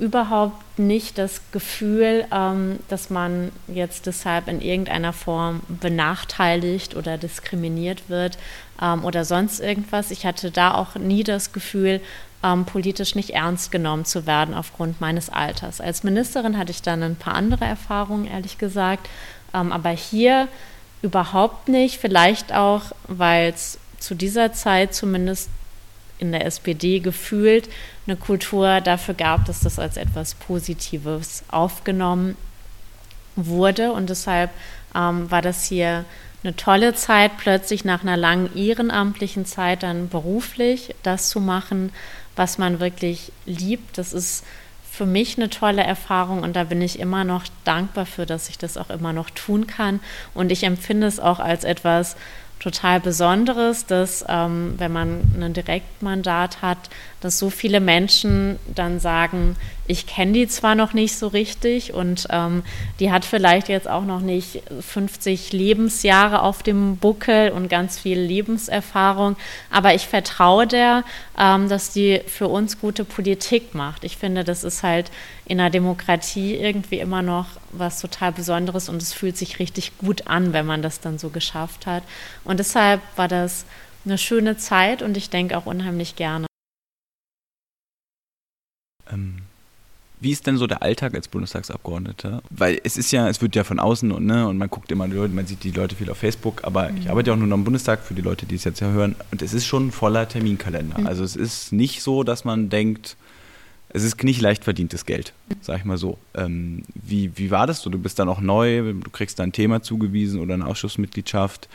überhaupt nicht das Gefühl, ähm, dass man jetzt deshalb in irgendeiner Form benachteiligt oder diskriminiert wird ähm, oder sonst irgendwas. Ich hatte da auch nie das Gefühl, ähm, politisch nicht ernst genommen zu werden aufgrund meines Alters. Als Ministerin hatte ich dann ein paar andere Erfahrungen, ehrlich gesagt, ähm, aber hier überhaupt nicht. Vielleicht auch, weil es zu dieser Zeit zumindest in der SPD gefühlt eine Kultur dafür gab, dass das als etwas Positives aufgenommen wurde. Und deshalb ähm, war das hier eine tolle Zeit, plötzlich nach einer langen ehrenamtlichen Zeit dann beruflich das zu machen, was man wirklich liebt. Das ist für mich eine tolle Erfahrung und da bin ich immer noch dankbar für, dass ich das auch immer noch tun kann. Und ich empfinde es auch als etwas total Besonderes, dass ähm, wenn man ein Direktmandat hat, dass so viele Menschen dann sagen, ich kenne die zwar noch nicht so richtig und ähm, die hat vielleicht jetzt auch noch nicht 50 Lebensjahre auf dem Buckel und ganz viel Lebenserfahrung, aber ich vertraue der, ähm, dass die für uns gute Politik macht. Ich finde, das ist halt in der Demokratie irgendwie immer noch was total Besonderes und es fühlt sich richtig gut an, wenn man das dann so geschafft hat. Und deshalb war das eine schöne Zeit und ich denke auch unheimlich gerne. Ähm, wie ist denn so der Alltag als Bundestagsabgeordneter? Weil es ist ja, es wird ja von außen und, ne, und man guckt immer, man sieht die Leute viel auf Facebook, aber mhm. ich arbeite ja auch nur noch im Bundestag für die Leute, die es jetzt ja hören. Und es ist schon ein voller Terminkalender. Mhm. Also es ist nicht so, dass man denkt, es ist nicht leicht verdientes Geld, sag ich mal so. Ähm, wie, wie war das so? Du bist dann auch neu, du kriegst da ein Thema zugewiesen oder eine Ausschussmitgliedschaft.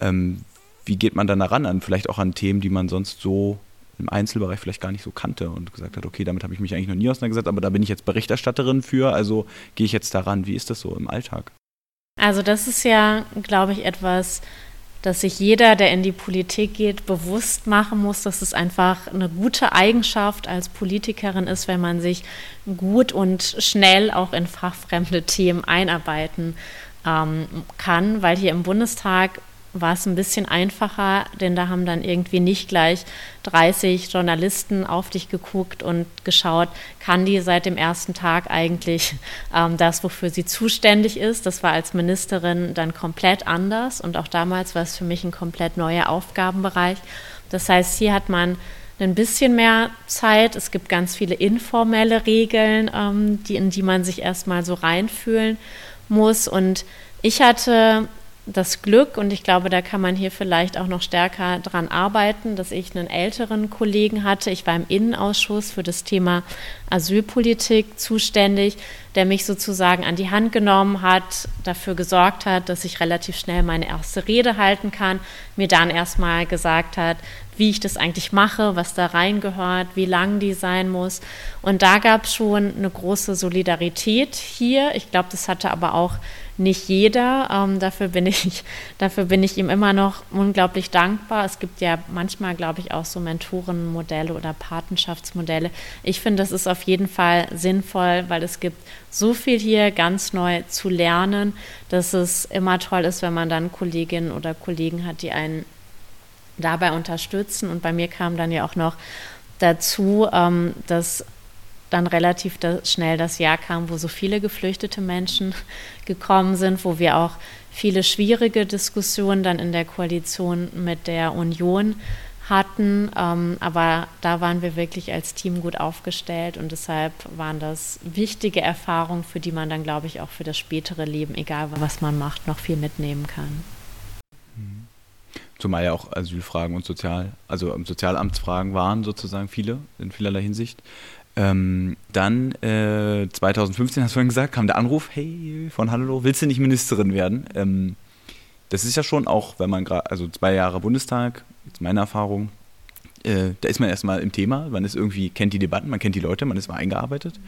Ähm, wie geht man dann daran an? Vielleicht auch an Themen, die man sonst so im Einzelbereich vielleicht gar nicht so kannte und gesagt hat, okay, damit habe ich mich eigentlich noch nie auseinandergesetzt, aber da bin ich jetzt Berichterstatterin für, also gehe ich jetzt daran. Wie ist das so im Alltag? Also das ist ja, glaube ich, etwas, dass sich jeder, der in die Politik geht, bewusst machen muss, dass es einfach eine gute Eigenschaft als Politikerin ist, wenn man sich gut und schnell auch in fachfremde Themen einarbeiten ähm, kann, weil hier im Bundestag war es ein bisschen einfacher, denn da haben dann irgendwie nicht gleich 30 Journalisten auf dich geguckt und geschaut, kann die seit dem ersten Tag eigentlich ähm, das, wofür sie zuständig ist. Das war als Ministerin dann komplett anders und auch damals war es für mich ein komplett neuer Aufgabenbereich. Das heißt, hier hat man ein bisschen mehr Zeit. Es gibt ganz viele informelle Regeln, ähm, die, in die man sich erstmal so reinfühlen muss. Und ich hatte das Glück, und ich glaube, da kann man hier vielleicht auch noch stärker dran arbeiten, dass ich einen älteren Kollegen hatte. Ich war im Innenausschuss für das Thema Asylpolitik zuständig, der mich sozusagen an die Hand genommen hat, dafür gesorgt hat, dass ich relativ schnell meine erste Rede halten kann, mir dann erstmal gesagt hat, wie ich das eigentlich mache, was da reingehört, wie lang die sein muss. Und da gab es schon eine große Solidarität hier. Ich glaube, das hatte aber auch nicht jeder. Ähm, dafür, bin ich, dafür bin ich ihm immer noch unglaublich dankbar. Es gibt ja manchmal, glaube ich, auch so Mentorenmodelle oder Patenschaftsmodelle. Ich finde, das ist auf jeden Fall sinnvoll, weil es gibt so viel hier ganz neu zu lernen, dass es immer toll ist, wenn man dann Kolleginnen oder Kollegen hat, die einen dabei unterstützen. Und bei mir kam dann ja auch noch dazu, ähm, dass dann relativ da, schnell das Jahr kam, wo so viele geflüchtete Menschen gekommen sind, wo wir auch viele schwierige Diskussionen dann in der Koalition mit der Union hatten. Ähm, aber da waren wir wirklich als Team gut aufgestellt und deshalb waren das wichtige Erfahrungen, für die man dann, glaube ich, auch für das spätere Leben, egal was man macht, noch viel mitnehmen kann. Zumal ja auch Asylfragen und Sozial, also Sozialamtsfragen waren sozusagen viele in vielerlei Hinsicht. Ähm, dann äh, 2015, hast du vorhin gesagt, kam der Anruf, hey, von Hallo, willst du nicht Ministerin werden? Ähm, das ist ja schon auch, wenn man gerade, also zwei Jahre Bundestag, jetzt meine Erfahrung, äh, da ist man erstmal im Thema, man ist irgendwie, kennt die Debatten, man kennt die Leute, man ist mal eingearbeitet.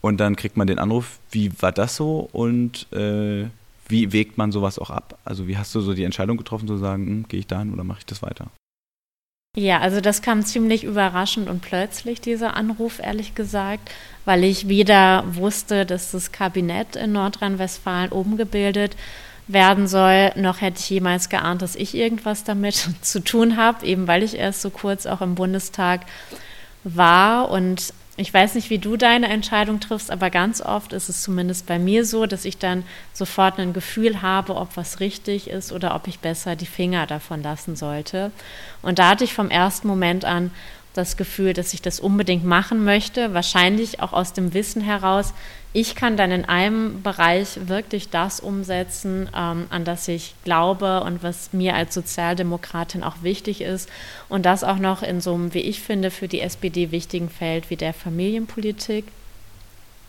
Und dann kriegt man den Anruf, wie war das so und äh, wie wägt man sowas auch ab? Also wie hast du so die Entscheidung getroffen, zu sagen, hm, gehe ich dahin oder mache ich das weiter? Ja, also das kam ziemlich überraschend und plötzlich, dieser Anruf, ehrlich gesagt, weil ich weder wusste, dass das Kabinett in Nordrhein-Westfalen umgebildet werden soll, noch hätte ich jemals geahnt, dass ich irgendwas damit zu tun habe, eben weil ich erst so kurz auch im Bundestag war. Und ich weiß nicht, wie du deine Entscheidung triffst, aber ganz oft ist es zumindest bei mir so, dass ich dann sofort ein Gefühl habe, ob was richtig ist oder ob ich besser die Finger davon lassen sollte. Und da hatte ich vom ersten Moment an das Gefühl, dass ich das unbedingt machen möchte, wahrscheinlich auch aus dem Wissen heraus, ich kann dann in einem Bereich wirklich das umsetzen, ähm, an das ich glaube und was mir als Sozialdemokratin auch wichtig ist und das auch noch in so einem, wie ich finde, für die SPD wichtigen Feld wie der Familienpolitik.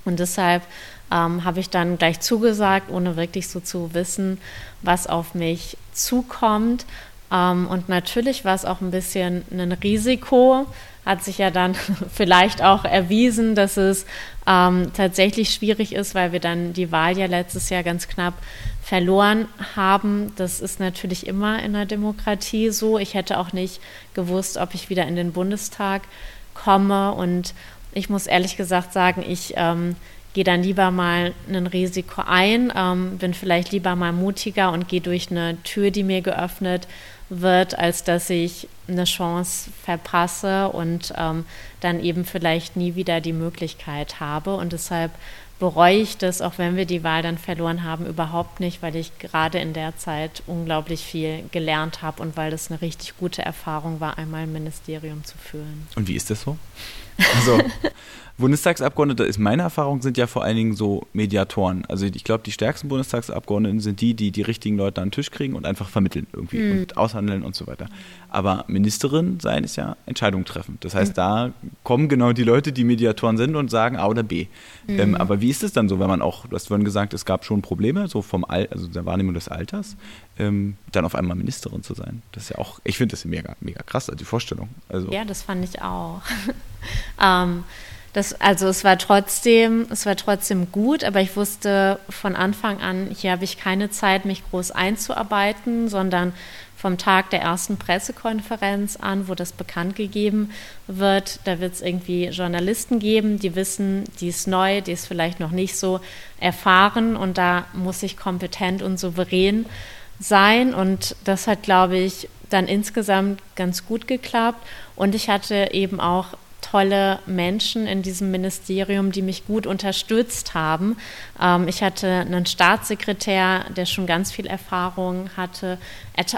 Und deshalb ähm, habe ich dann gleich zugesagt, ohne wirklich so zu wissen, was auf mich zukommt. Ähm, und natürlich war es auch ein bisschen ein Risiko, hat sich ja dann vielleicht auch erwiesen, dass es ähm, tatsächlich schwierig ist, weil wir dann die Wahl ja letztes Jahr ganz knapp verloren haben. Das ist natürlich immer in der Demokratie so. Ich hätte auch nicht gewusst, ob ich wieder in den Bundestag komme. Und ich muss ehrlich gesagt sagen, ich ähm, gehe dann lieber mal ein Risiko ein, ähm, bin vielleicht lieber mal mutiger und gehe durch eine Tür, die mir geöffnet wird, als dass ich eine Chance verpasse und ähm, dann eben vielleicht nie wieder die Möglichkeit habe. Und deshalb bereue ich das, auch wenn wir die Wahl dann verloren haben, überhaupt nicht, weil ich gerade in der Zeit unglaublich viel gelernt habe und weil das eine richtig gute Erfahrung war, einmal ein Ministerium zu führen. Und wie ist das so? Also, Bundestagsabgeordnete ist meine Erfahrung, sind ja vor allen Dingen so Mediatoren. Also ich glaube, die stärksten Bundestagsabgeordneten sind die, die die richtigen Leute an den Tisch kriegen und einfach vermitteln irgendwie mhm. und aushandeln und so weiter. Aber Ministerin sein ist ja Entscheidung treffen. Das heißt, mhm. da kommen genau die Leute, die Mediatoren sind und sagen A oder B. Mhm. Ähm, aber wie ist es dann so, wenn man auch, du hast vorhin gesagt, es gab schon Probleme, so vom Al also der Wahrnehmung des Alters, ähm, dann auf einmal Ministerin zu sein? Das ist ja auch, ich finde das mega, mega krass, also die Vorstellung. Also. Ja, das fand ich auch. ähm, das, also es war trotzdem, es war trotzdem gut, aber ich wusste von Anfang an, hier habe ich keine Zeit, mich groß einzuarbeiten, sondern vom Tag der ersten Pressekonferenz an, wo das bekannt gegeben wird, da wird es irgendwie Journalisten geben, die wissen, die ist neu, die ist vielleicht noch nicht so erfahren und da muss ich kompetent und souverän sein und das hat, glaube ich, dann insgesamt ganz gut geklappt und ich hatte eben auch tolle Menschen in diesem Ministerium, die mich gut unterstützt haben. Ähm, ich hatte einen Staatssekretär, der schon ganz viel Erfahrung hatte,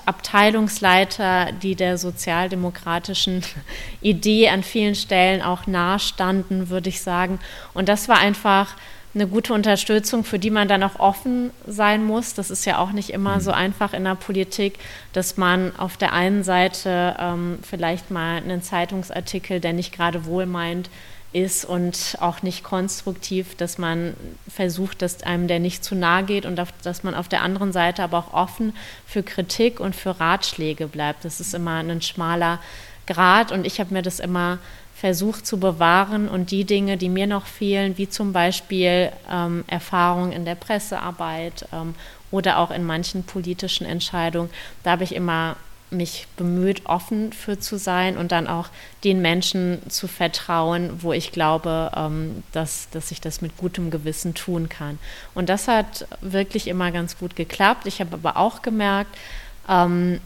Abteilungsleiter, die der sozialdemokratischen Idee an vielen Stellen auch nahestanden, würde ich sagen. Und das war einfach eine gute Unterstützung, für die man dann auch offen sein muss. Das ist ja auch nicht immer so mhm. einfach in der Politik, dass man auf der einen Seite ähm, vielleicht mal einen Zeitungsartikel, der nicht gerade wohlmeint, ist und auch nicht konstruktiv, dass man versucht, dass einem der nicht zu nahe geht und dass man auf der anderen Seite aber auch offen für Kritik und für Ratschläge bleibt. Das ist immer ein schmaler Grad und ich habe mir das immer versucht zu bewahren und die Dinge, die mir noch fehlen, wie zum Beispiel ähm, Erfahrung in der Pressearbeit ähm, oder auch in manchen politischen Entscheidungen, da habe ich immer mich bemüht, offen für zu sein und dann auch den Menschen zu vertrauen, wo ich glaube, ähm, dass, dass ich das mit gutem Gewissen tun kann. Und das hat wirklich immer ganz gut geklappt. Ich habe aber auch gemerkt, ähm,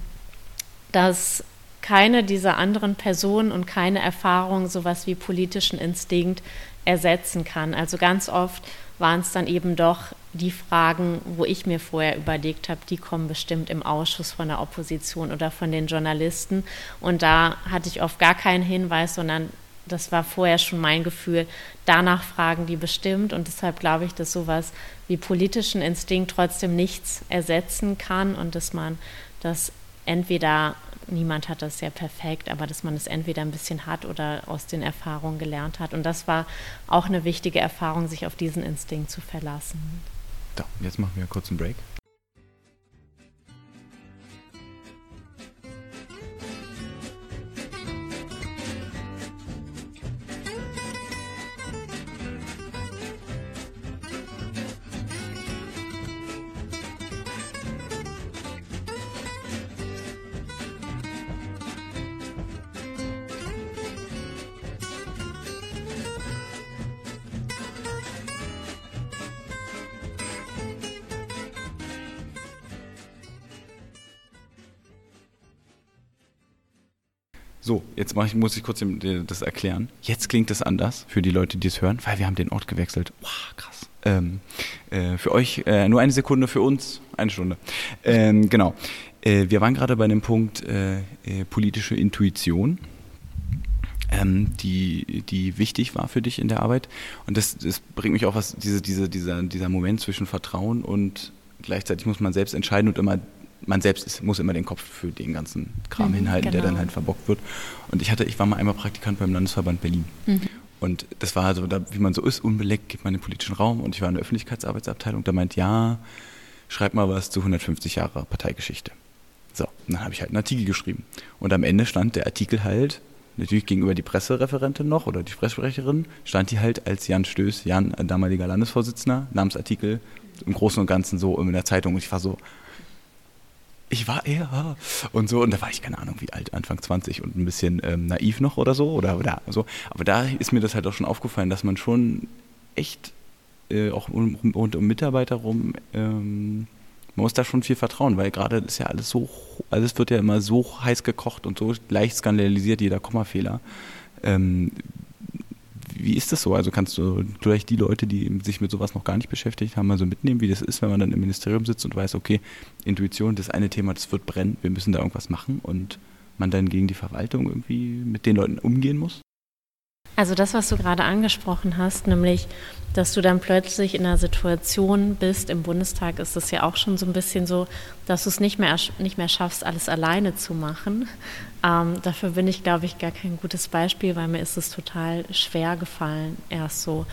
dass keine dieser anderen Personen und keine Erfahrung sowas wie politischen Instinkt ersetzen kann. Also ganz oft waren es dann eben doch die Fragen, wo ich mir vorher überlegt habe, die kommen bestimmt im Ausschuss von der Opposition oder von den Journalisten. Und da hatte ich oft gar keinen Hinweis, sondern das war vorher schon mein Gefühl, danach fragen die bestimmt. Und deshalb glaube ich, dass sowas wie politischen Instinkt trotzdem nichts ersetzen kann und dass man das entweder niemand hat das ja perfekt, aber dass man es entweder ein bisschen hat oder aus den Erfahrungen gelernt hat. Und das war auch eine wichtige Erfahrung, sich auf diesen Instinkt zu verlassen. So, jetzt machen wir einen Break. So, jetzt ich, muss ich kurz das erklären. Jetzt klingt es anders für die Leute, die es hören, weil wir haben den Ort gewechselt. Wow, krass. Ähm, äh, für euch äh, nur eine Sekunde, für uns eine Stunde. Ähm, genau. Äh, wir waren gerade bei dem Punkt äh, äh, politische Intuition. Ähm, die, die wichtig war für dich in der Arbeit. Und das, das bringt mich auch was, diese, diese, dieser, dieser Moment zwischen Vertrauen und gleichzeitig muss man selbst entscheiden und immer man selbst ist, muss immer den Kopf für den ganzen Kram mhm, hinhalten, genau. der dann halt verbockt wird. Und ich hatte, ich war mal einmal Praktikant beim Landesverband Berlin. Mhm. Und das war so, da, wie man so ist, unbeleckt, gibt man den politischen Raum und ich war in der Öffentlichkeitsarbeitsabteilung, da meint, ja, schreib mal was zu 150 Jahre Parteigeschichte. So, und dann habe ich halt einen Artikel geschrieben. Und am Ende stand der Artikel halt, natürlich gegenüber die Pressereferentin noch oder die Pressesprecherin, stand die halt als Jan Stöß, Jan, damaliger Landesvorsitzender, Namensartikel im Großen und Ganzen so in der Zeitung. Und ich war so, ich war eher und so. Und da war ich keine Ahnung wie alt? Anfang 20 und ein bisschen ähm, naiv noch oder so oder oder so. Aber da ist mir das halt auch schon aufgefallen dass man schon echt äh, auch um, um, um, Mitarbeiter rum ähm, man muss da schon viel vertrauen weil gerade ist ja alles so alles wird ja immer so heiß gekocht und so leicht skandalisiert jeder Kommafehler. Ähm, wie ist das so? Also kannst du vielleicht die Leute, die sich mit sowas noch gar nicht beschäftigt haben, mal so mitnehmen, wie das ist, wenn man dann im Ministerium sitzt und weiß, okay, Intuition, das eine Thema, das wird brennen, wir müssen da irgendwas machen und man dann gegen die Verwaltung irgendwie mit den Leuten umgehen muss? Also das, was du gerade angesprochen hast, nämlich, dass du dann plötzlich in einer Situation bist, im Bundestag ist es ja auch schon so ein bisschen so, dass du es nicht mehr, nicht mehr schaffst, alles alleine zu machen. Ähm, dafür bin ich, glaube ich, gar kein gutes Beispiel, weil mir ist es total schwer gefallen, erst so.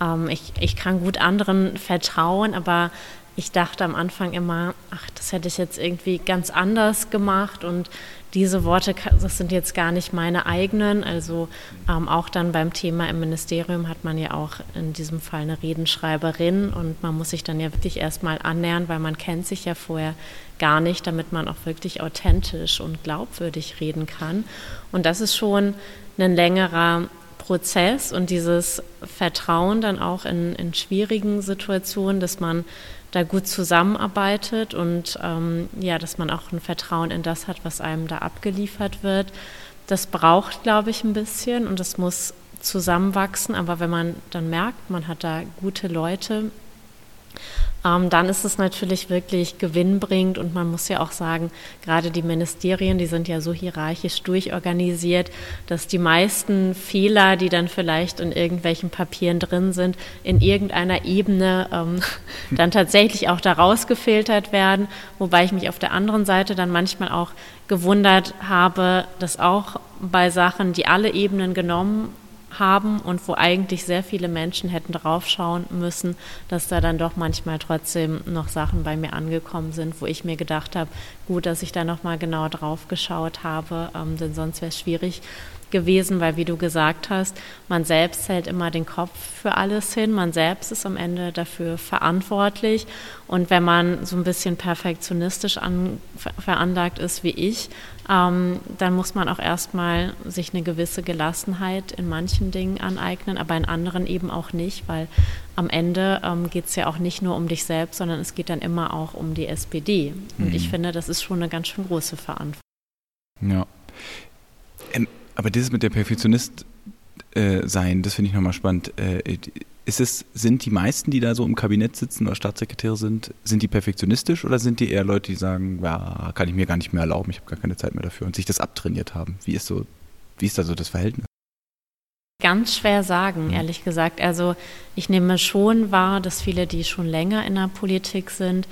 Ähm, ich, ich kann gut anderen vertrauen, aber ich dachte am Anfang immer, ach, das hätte ich jetzt irgendwie ganz anders gemacht und diese Worte, das sind jetzt gar nicht meine eigenen. Also ähm, auch dann beim Thema im Ministerium hat man ja auch in diesem Fall eine Redenschreiberin und man muss sich dann ja wirklich erstmal annähern, weil man kennt sich ja vorher gar nicht, damit man auch wirklich authentisch und glaubwürdig reden kann. Und das ist schon ein längerer Prozess und dieses Vertrauen dann auch in, in schwierigen Situationen, dass man da gut zusammenarbeitet und ähm, ja, dass man auch ein Vertrauen in das hat, was einem da abgeliefert wird. Das braucht, glaube ich, ein bisschen und das muss zusammenwachsen. Aber wenn man dann merkt, man hat da gute Leute, ähm, dann ist es natürlich wirklich gewinnbringend und man muss ja auch sagen, gerade die Ministerien, die sind ja so hierarchisch durchorganisiert, dass die meisten Fehler, die dann vielleicht in irgendwelchen Papieren drin sind, in irgendeiner Ebene ähm, dann tatsächlich auch daraus gefiltert werden, wobei ich mich auf der anderen Seite dann manchmal auch gewundert habe, dass auch bei Sachen, die alle Ebenen genommen haben und wo eigentlich sehr viele Menschen hätten draufschauen müssen, dass da dann doch manchmal trotzdem noch Sachen bei mir angekommen sind, wo ich mir gedacht habe, gut, dass ich da nochmal genau drauf geschaut habe, ähm, denn sonst wäre es schwierig gewesen, weil wie du gesagt hast, man selbst hält immer den Kopf für alles hin, man selbst ist am Ende dafür verantwortlich und wenn man so ein bisschen perfektionistisch an, veranlagt ist wie ich, ähm, dann muss man auch erstmal sich eine gewisse Gelassenheit in manchen Dingen aneignen, aber in anderen eben auch nicht, weil am Ende ähm, geht es ja auch nicht nur um dich selbst, sondern es geht dann immer auch um die SPD und mhm. ich finde, das ist schon eine ganz schön große Verantwortung. Ja. Ähm, aber dieses mit der Perfektionist äh, sein, das finde ich nochmal spannend. Äh, ist es, sind die meisten, die da so im Kabinett sitzen oder Staatssekretäre sind, sind die perfektionistisch oder sind die eher Leute, die sagen, ja, kann ich mir gar nicht mehr erlauben, ich habe gar keine Zeit mehr dafür und sich das abtrainiert haben? Wie ist so, wie ist da so das Verhältnis? Ganz schwer sagen, mhm. ehrlich gesagt. Also ich nehme schon wahr, dass viele, die schon länger in der Politik sind,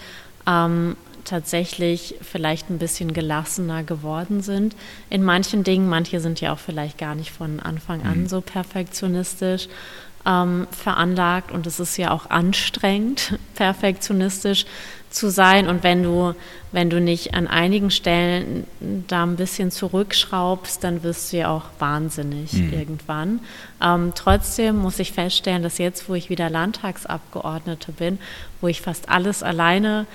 ähm, tatsächlich vielleicht ein bisschen gelassener geworden sind in manchen Dingen. Manche sind ja auch vielleicht gar nicht von Anfang an mhm. so perfektionistisch ähm, veranlagt und es ist ja auch anstrengend, perfektionistisch zu sein. Und wenn du, wenn du nicht an einigen Stellen da ein bisschen zurückschraubst, dann wirst du ja auch wahnsinnig mhm. irgendwann. Ähm, trotzdem muss ich feststellen, dass jetzt, wo ich wieder Landtagsabgeordnete bin, wo ich fast alles alleine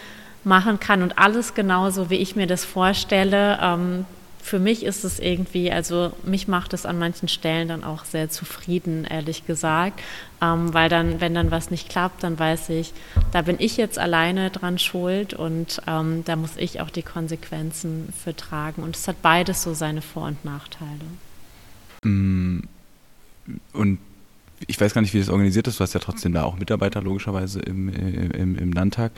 machen kann und alles genauso, wie ich mir das vorstelle. Ähm, für mich ist es irgendwie, also mich macht es an manchen Stellen dann auch sehr zufrieden, ehrlich gesagt, ähm, weil dann, wenn dann was nicht klappt, dann weiß ich, da bin ich jetzt alleine dran schuld und ähm, da muss ich auch die Konsequenzen für tragen. Und es hat beides so seine Vor- und Nachteile. Mm, und ich weiß gar nicht, wie das organisiert ist. Du hast ja trotzdem da auch Mitarbeiter logischerweise im, im, im Landtag.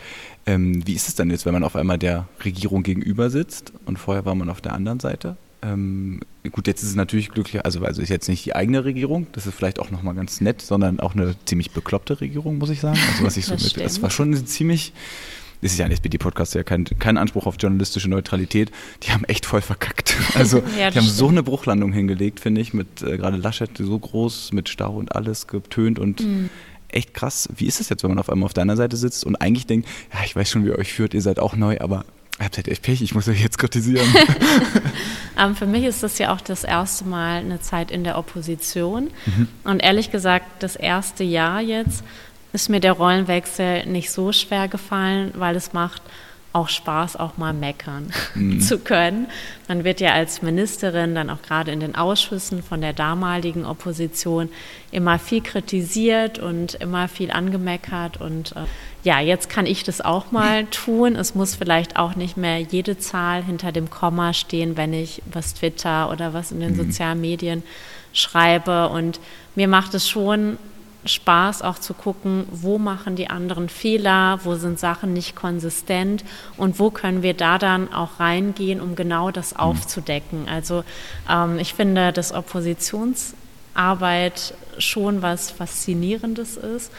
Ähm, wie ist es denn jetzt, wenn man auf einmal der Regierung gegenüber sitzt und vorher war man auf der anderen Seite? Ähm, gut, jetzt ist es natürlich glücklich, also, also ist jetzt nicht die eigene Regierung, das ist vielleicht auch nochmal ganz nett, sondern auch eine ziemlich bekloppte Regierung, muss ich sagen. Also was ich so mit, das war schon eine ziemlich das ist ja ein SPD-Podcast, ja kein, kein Anspruch auf journalistische Neutralität. Die haben echt voll verkackt. Also ja, die haben stimmt. so eine Bruchlandung hingelegt, finde ich, mit äh, gerade Laschet so groß, mit Stau und alles getönt und mhm. echt krass. Wie ist es jetzt, wenn man auf einmal auf deiner Seite sitzt und eigentlich denkt, ja, ich weiß schon, wie ihr euch führt, ihr seid auch neu, aber Ihr habt halt echt Pech, ich muss euch jetzt kritisieren. um, ähm, für mich ist das ja auch das erste Mal eine Zeit in der Opposition. Mhm. Und ehrlich gesagt, das erste Jahr jetzt ist mir der Rollenwechsel nicht so schwer gefallen, weil es macht auch Spaß, auch mal meckern mhm. zu können. Man wird ja als Ministerin dann auch gerade in den Ausschüssen von der damaligen Opposition immer viel kritisiert und immer viel angemeckert. Und äh, ja, jetzt kann ich das auch mal tun. Es muss vielleicht auch nicht mehr jede Zahl hinter dem Komma stehen, wenn ich was Twitter oder was in den mhm. sozialen Medien schreibe. Und mir macht es schon Spaß auch zu gucken, wo machen die anderen Fehler, wo sind Sachen nicht konsistent und wo können wir da dann auch reingehen, um genau das mhm. aufzudecken. Also ähm, ich finde, dass Oppositionsarbeit schon was Faszinierendes ist.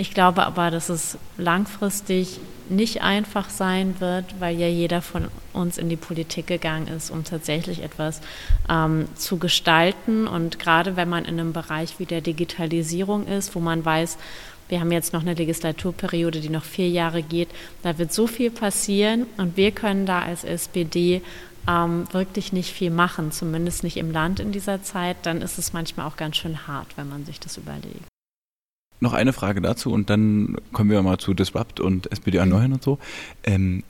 Ich glaube aber, dass es langfristig nicht einfach sein wird, weil ja jeder von uns in die Politik gegangen ist, um tatsächlich etwas ähm, zu gestalten. Und gerade wenn man in einem Bereich wie der Digitalisierung ist, wo man weiß, wir haben jetzt noch eine Legislaturperiode, die noch vier Jahre geht, da wird so viel passieren und wir können da als SPD ähm, wirklich nicht viel machen, zumindest nicht im Land in dieser Zeit, dann ist es manchmal auch ganz schön hart, wenn man sich das überlegt. Noch eine Frage dazu und dann kommen wir mal zu Disrupt und SPD erneuern und so. Ähm,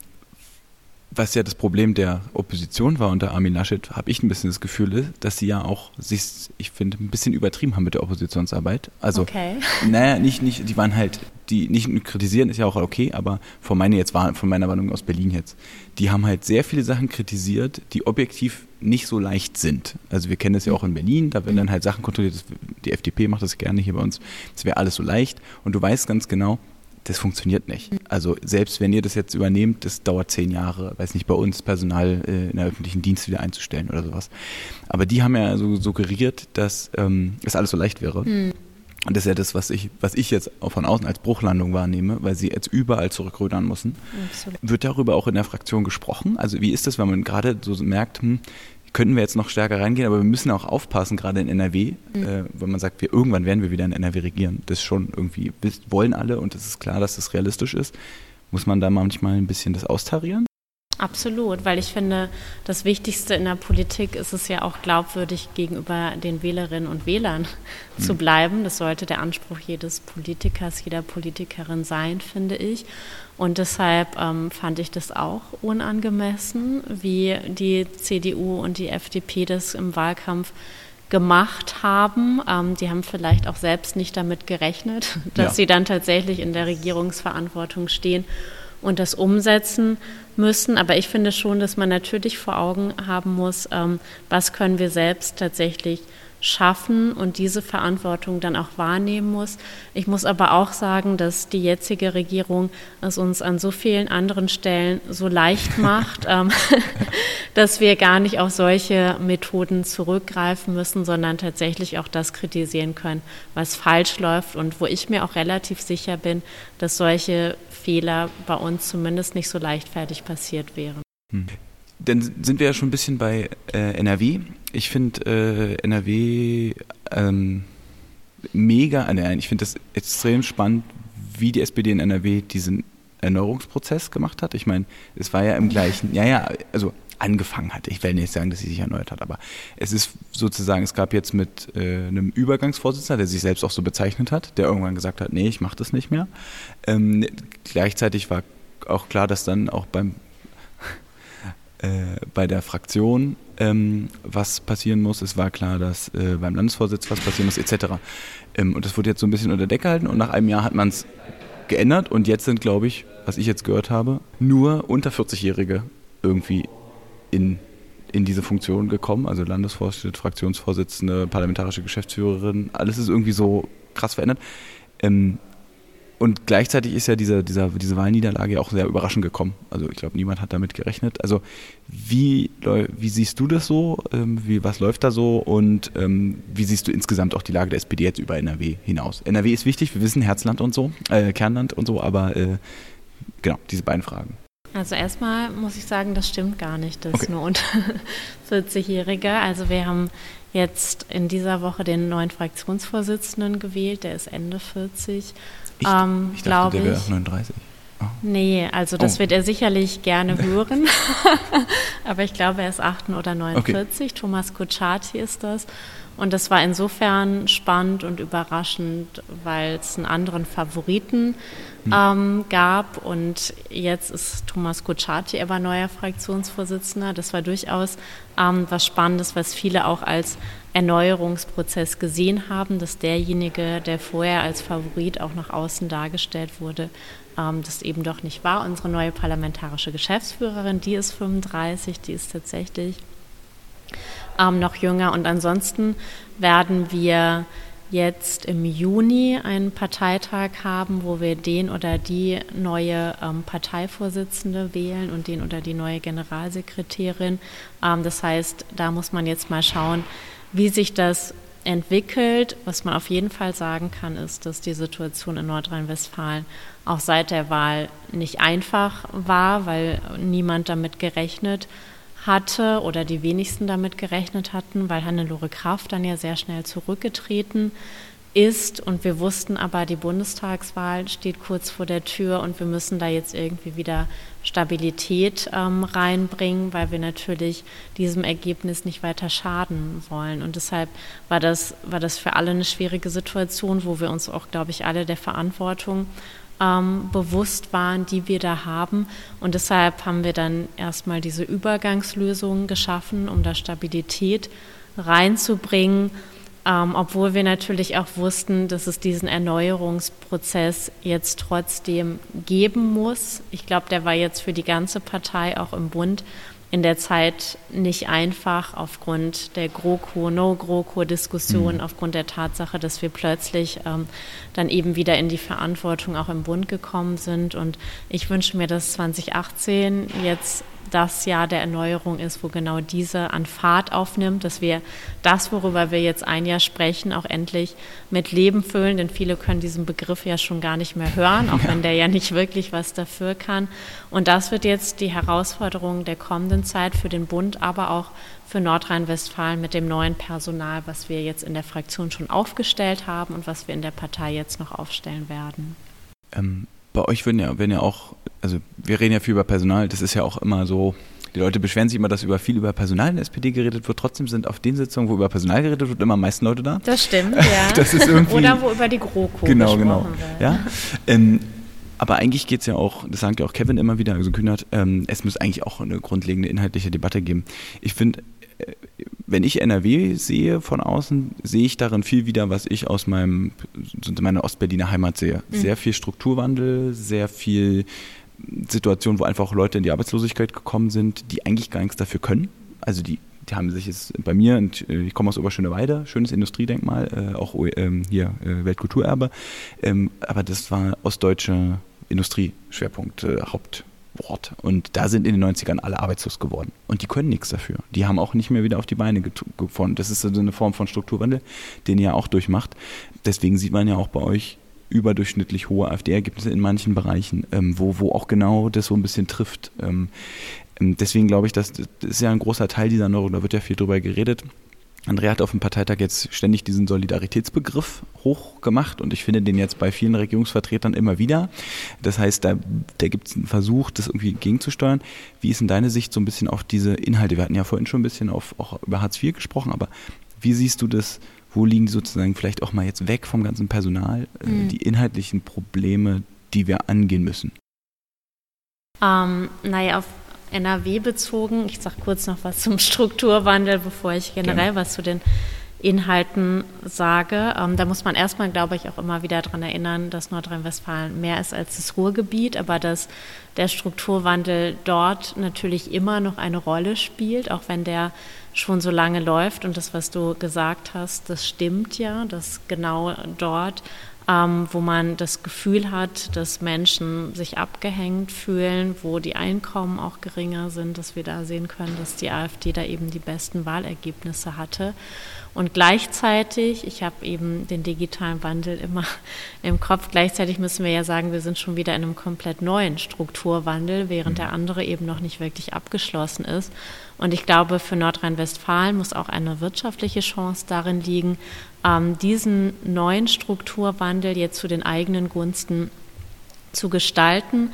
was ja das Problem der Opposition war unter Armin Laschet, habe ich ein bisschen das Gefühl, dass sie ja auch sich, ich finde, ein bisschen übertrieben haben mit der Oppositionsarbeit. Also, okay. naja, nicht, nicht, die waren halt, die nicht kritisieren ist ja auch okay, aber von meiner jetzt war, von meiner Warnung aus Berlin jetzt, die haben halt sehr viele Sachen kritisiert, die objektiv nicht so leicht sind. Also wir kennen das ja auch in Berlin, da werden dann halt Sachen kontrolliert, die FDP macht das gerne hier bei uns, das wäre alles so leicht und du weißt ganz genau, das funktioniert nicht. Also selbst wenn ihr das jetzt übernehmt, das dauert zehn Jahre, weiß nicht, bei uns Personal äh, in der öffentlichen Dienst wieder einzustellen oder sowas. Aber die haben ja so suggeriert, dass ähm, es alles so leicht wäre. Mhm. Und das ist ja das, was ich, was ich jetzt von außen als Bruchlandung wahrnehme, weil sie jetzt überall zurückrudern müssen. Absolut. Wird darüber auch in der Fraktion gesprochen? Also wie ist das, wenn man gerade so merkt, hm, könnten wir jetzt noch stärker reingehen, aber wir müssen auch aufpassen, gerade in NRW, mhm. äh, wenn man sagt, wir irgendwann werden wir wieder in NRW regieren. Das schon irgendwie wollen alle und es ist klar, dass das realistisch ist. Muss man da manchmal ein bisschen das austarieren? Absolut, weil ich finde, das Wichtigste in der Politik ist es ja auch glaubwürdig gegenüber den Wählerinnen und Wählern mhm. zu bleiben. Das sollte der Anspruch jedes Politikers, jeder Politikerin sein, finde ich. Und deshalb ähm, fand ich das auch unangemessen, wie die CDU und die FDP das im Wahlkampf gemacht haben. Ähm, die haben vielleicht auch selbst nicht damit gerechnet, dass ja. sie dann tatsächlich in der Regierungsverantwortung stehen und das umsetzen müssen. Aber ich finde schon, dass man natürlich vor Augen haben muss, ähm, was können wir selbst tatsächlich schaffen und diese Verantwortung dann auch wahrnehmen muss. Ich muss aber auch sagen, dass die jetzige Regierung es uns an so vielen anderen Stellen so leicht macht, ähm, dass wir gar nicht auf solche Methoden zurückgreifen müssen, sondern tatsächlich auch das kritisieren können, was falsch läuft und wo ich mir auch relativ sicher bin, dass solche Fehler bei uns zumindest nicht so leichtfertig passiert wären. Hm. Dann sind wir ja schon ein bisschen bei äh, NRW. Ich finde äh, NRW ähm, mega, äh, nein, ich finde das extrem spannend, wie die SPD in NRW diesen Erneuerungsprozess gemacht hat. Ich meine, es war ja im gleichen, ja, ja, also angefangen hat. Ich will nicht sagen, dass sie sich erneuert hat, aber es ist sozusagen, es gab jetzt mit äh, einem Übergangsvorsitzender, der sich selbst auch so bezeichnet hat, der irgendwann gesagt hat, nee, ich mache das nicht mehr. Ähm, gleichzeitig war auch klar, dass dann auch beim äh, bei der Fraktion ähm, was passieren muss. Es war klar, dass äh, beim Landesvorsitz was passieren muss, etc. Ähm, und das wurde jetzt so ein bisschen unter Decke gehalten und nach einem Jahr hat man es geändert und jetzt sind, glaube ich, was ich jetzt gehört habe, nur unter 40-Jährige irgendwie in, in diese Funktion gekommen. Also Landesvorsitzende, Fraktionsvorsitzende, parlamentarische Geschäftsführerin, alles ist irgendwie so krass verändert. Ähm, und gleichzeitig ist ja dieser, dieser, diese Wahlniederlage auch sehr überraschend gekommen. Also ich glaube, niemand hat damit gerechnet. Also wie, wie siehst du das so? Ähm, wie, was läuft da so? Und ähm, wie siehst du insgesamt auch die Lage der SPD jetzt über NRW hinaus? NRW ist wichtig, wir wissen Herzland und so, äh, Kernland und so, aber äh, genau, diese beiden Fragen. Also erstmal muss ich sagen, das stimmt gar nicht, dass okay. nur unter 40-Jährige. Also wir haben jetzt in dieser Woche den neuen Fraktionsvorsitzenden gewählt, der ist Ende 40. Ich, ähm, ich dachte, der wäre 39. Nee, also das Oh. wird er sicherlich gerne hören. Aber ich glaube, er ist 8 oder 49. Thomas Kutschaty ist das. Und das war insofern spannend und überraschend, weil es einen anderen Favoriten ähm, gab. Und jetzt ist Thomas Kutschaty aber neuer Fraktionsvorsitzender. Das war durchaus ähm, was Spannendes, was viele auch als Erneuerungsprozess gesehen haben, dass derjenige, der vorher als Favorit auch nach außen dargestellt wurde, ähm, das eben doch nicht war. Unsere neue parlamentarische Geschäftsführerin, die ist 35, die ist tatsächlich ähm, noch jünger. Und ansonsten werden wir jetzt im Juni einen Parteitag haben, wo wir den oder die neue ähm, Parteivorsitzende wählen und den oder die neue Generalsekretärin. Ähm, das heißt, da muss man jetzt mal schauen, wie sich das entwickelt. Was man auf jeden Fall sagen kann, ist, dass die Situation in Nordrhein-Westfalen auch seit der Wahl nicht einfach war, weil niemand damit gerechnet hatte oder die wenigsten damit gerechnet hatten, weil Hannelore Kraft dann ja sehr schnell zurückgetreten ist und wir wussten aber, die Bundestagswahl steht kurz vor der Tür und wir müssen da jetzt irgendwie wieder Stabilität ähm, reinbringen, weil wir natürlich diesem Ergebnis nicht weiter schaden wollen. Und deshalb war das, war das für alle eine schwierige Situation, wo wir uns auch, glaube ich, alle der Verantwortung ähm, bewusst waren, die wir da haben. Und deshalb haben wir dann erstmal diese Übergangslösungen geschaffen, um da Stabilität reinzubringen, ähm, obwohl wir natürlich auch wussten, dass es diesen Erneuerungsprozess jetzt trotzdem geben muss. Ich glaube, der war jetzt für die ganze Partei auch im Bund in der Zeit nicht einfach aufgrund der GroKo, No-GroKo-Diskussion, mhm. aufgrund der Tatsache, dass wir plötzlich ähm, dann eben wieder in die Verantwortung auch im Bund gekommen sind. Und ich wünsche mir, dass 2018 jetzt das Jahr der Erneuerung ist, wo genau diese an Fahrt aufnimmt, dass wir das, worüber wir jetzt ein Jahr sprechen, auch endlich mit Leben füllen, denn viele können diesen Begriff ja schon gar nicht mehr hören, auch ja. wenn der ja nicht wirklich was dafür kann. Und das wird jetzt die Herausforderung der kommenden Zeit für den Bund, aber auch für Nordrhein-Westfalen mit dem neuen Personal, was wir jetzt in der Fraktion schon aufgestellt haben und was wir in der Partei jetzt noch aufstellen werden. Ähm, bei euch werden ja, werden ja auch, also wir reden ja viel über Personal, das ist ja auch immer so, die Leute beschweren sich immer, dass über viel über Personal in der SPD geredet wird. Trotzdem sind auf den Sitzungen, wo über Personal geredet wird, immer am meisten Leute da. Das stimmt, ja. das ist irgendwie, Oder wo über die GroKo Genau, genau. wird. Ja. Ähm, aber eigentlich geht es ja auch, das sagt ja auch Kevin immer wieder, also Kühnert, ähm, es muss eigentlich auch eine grundlegende inhaltliche Debatte geben. Ich finde, äh, wenn ich NRW sehe von außen, sehe ich darin viel wieder, was ich aus meinem, meiner Ostberliner Heimat sehe. Mhm. Sehr viel Strukturwandel, sehr viel Situationen, wo einfach auch Leute in die Arbeitslosigkeit gekommen sind, die eigentlich gar nichts dafür können. Also die, die haben sich jetzt bei mir, und ich komme aus Oberschöneweide, schönes Industriedenkmal, äh, auch ähm, hier äh, Weltkulturerbe, ähm, aber das war ostdeutsche Industrieschwerpunkt, äh, Haupt. Wort. Und da sind in den 90ern alle arbeitslos geworden. Und die können nichts dafür. Die haben auch nicht mehr wieder auf die Beine gefunden. Das ist so eine Form von Strukturwandel, den ihr auch durchmacht. Deswegen sieht man ja auch bei euch überdurchschnittlich hohe AfD-Ergebnisse in manchen Bereichen, ähm, wo, wo auch genau das so ein bisschen trifft. Ähm, deswegen glaube ich, dass das ist ja ein großer Teil dieser Neuerung, da wird ja viel drüber geredet. Andrea hat auf dem Parteitag jetzt ständig diesen Solidaritätsbegriff hochgemacht und ich finde den jetzt bei vielen Regierungsvertretern immer wieder. Das heißt, da, da gibt es einen Versuch, das irgendwie gegenzusteuern. Wie ist denn deine Sicht so ein bisschen auf diese Inhalte? Wir hatten ja vorhin schon ein bisschen auf, auch über Hartz IV gesprochen, aber wie siehst du das? Wo liegen die sozusagen vielleicht auch mal jetzt weg vom ganzen Personal, mhm. die inhaltlichen Probleme, die wir angehen müssen? Ähm, naja, auf NRW bezogen. Ich sage kurz noch was zum Strukturwandel, bevor ich generell Gerne. was zu den Inhalten sage. Ähm, da muss man erstmal, glaube ich, auch immer wieder daran erinnern, dass Nordrhein-Westfalen mehr ist als das Ruhrgebiet, aber dass der Strukturwandel dort natürlich immer noch eine Rolle spielt, auch wenn der schon so lange läuft. Und das, was du gesagt hast, das stimmt ja, dass genau dort ähm, wo man das Gefühl hat, dass Menschen sich abgehängt fühlen, wo die Einkommen auch geringer sind, dass wir da sehen können, dass die AfD da eben die besten Wahlergebnisse hatte. Und gleichzeitig, ich habe eben den digitalen Wandel immer im Kopf, gleichzeitig müssen wir ja sagen, wir sind schon wieder in einem komplett neuen Strukturwandel, während der andere eben noch nicht wirklich abgeschlossen ist. Und ich glaube, für Nordrhein-Westfalen muss auch eine wirtschaftliche Chance darin liegen, diesen neuen Strukturwandel jetzt zu den eigenen Gunsten zu gestalten.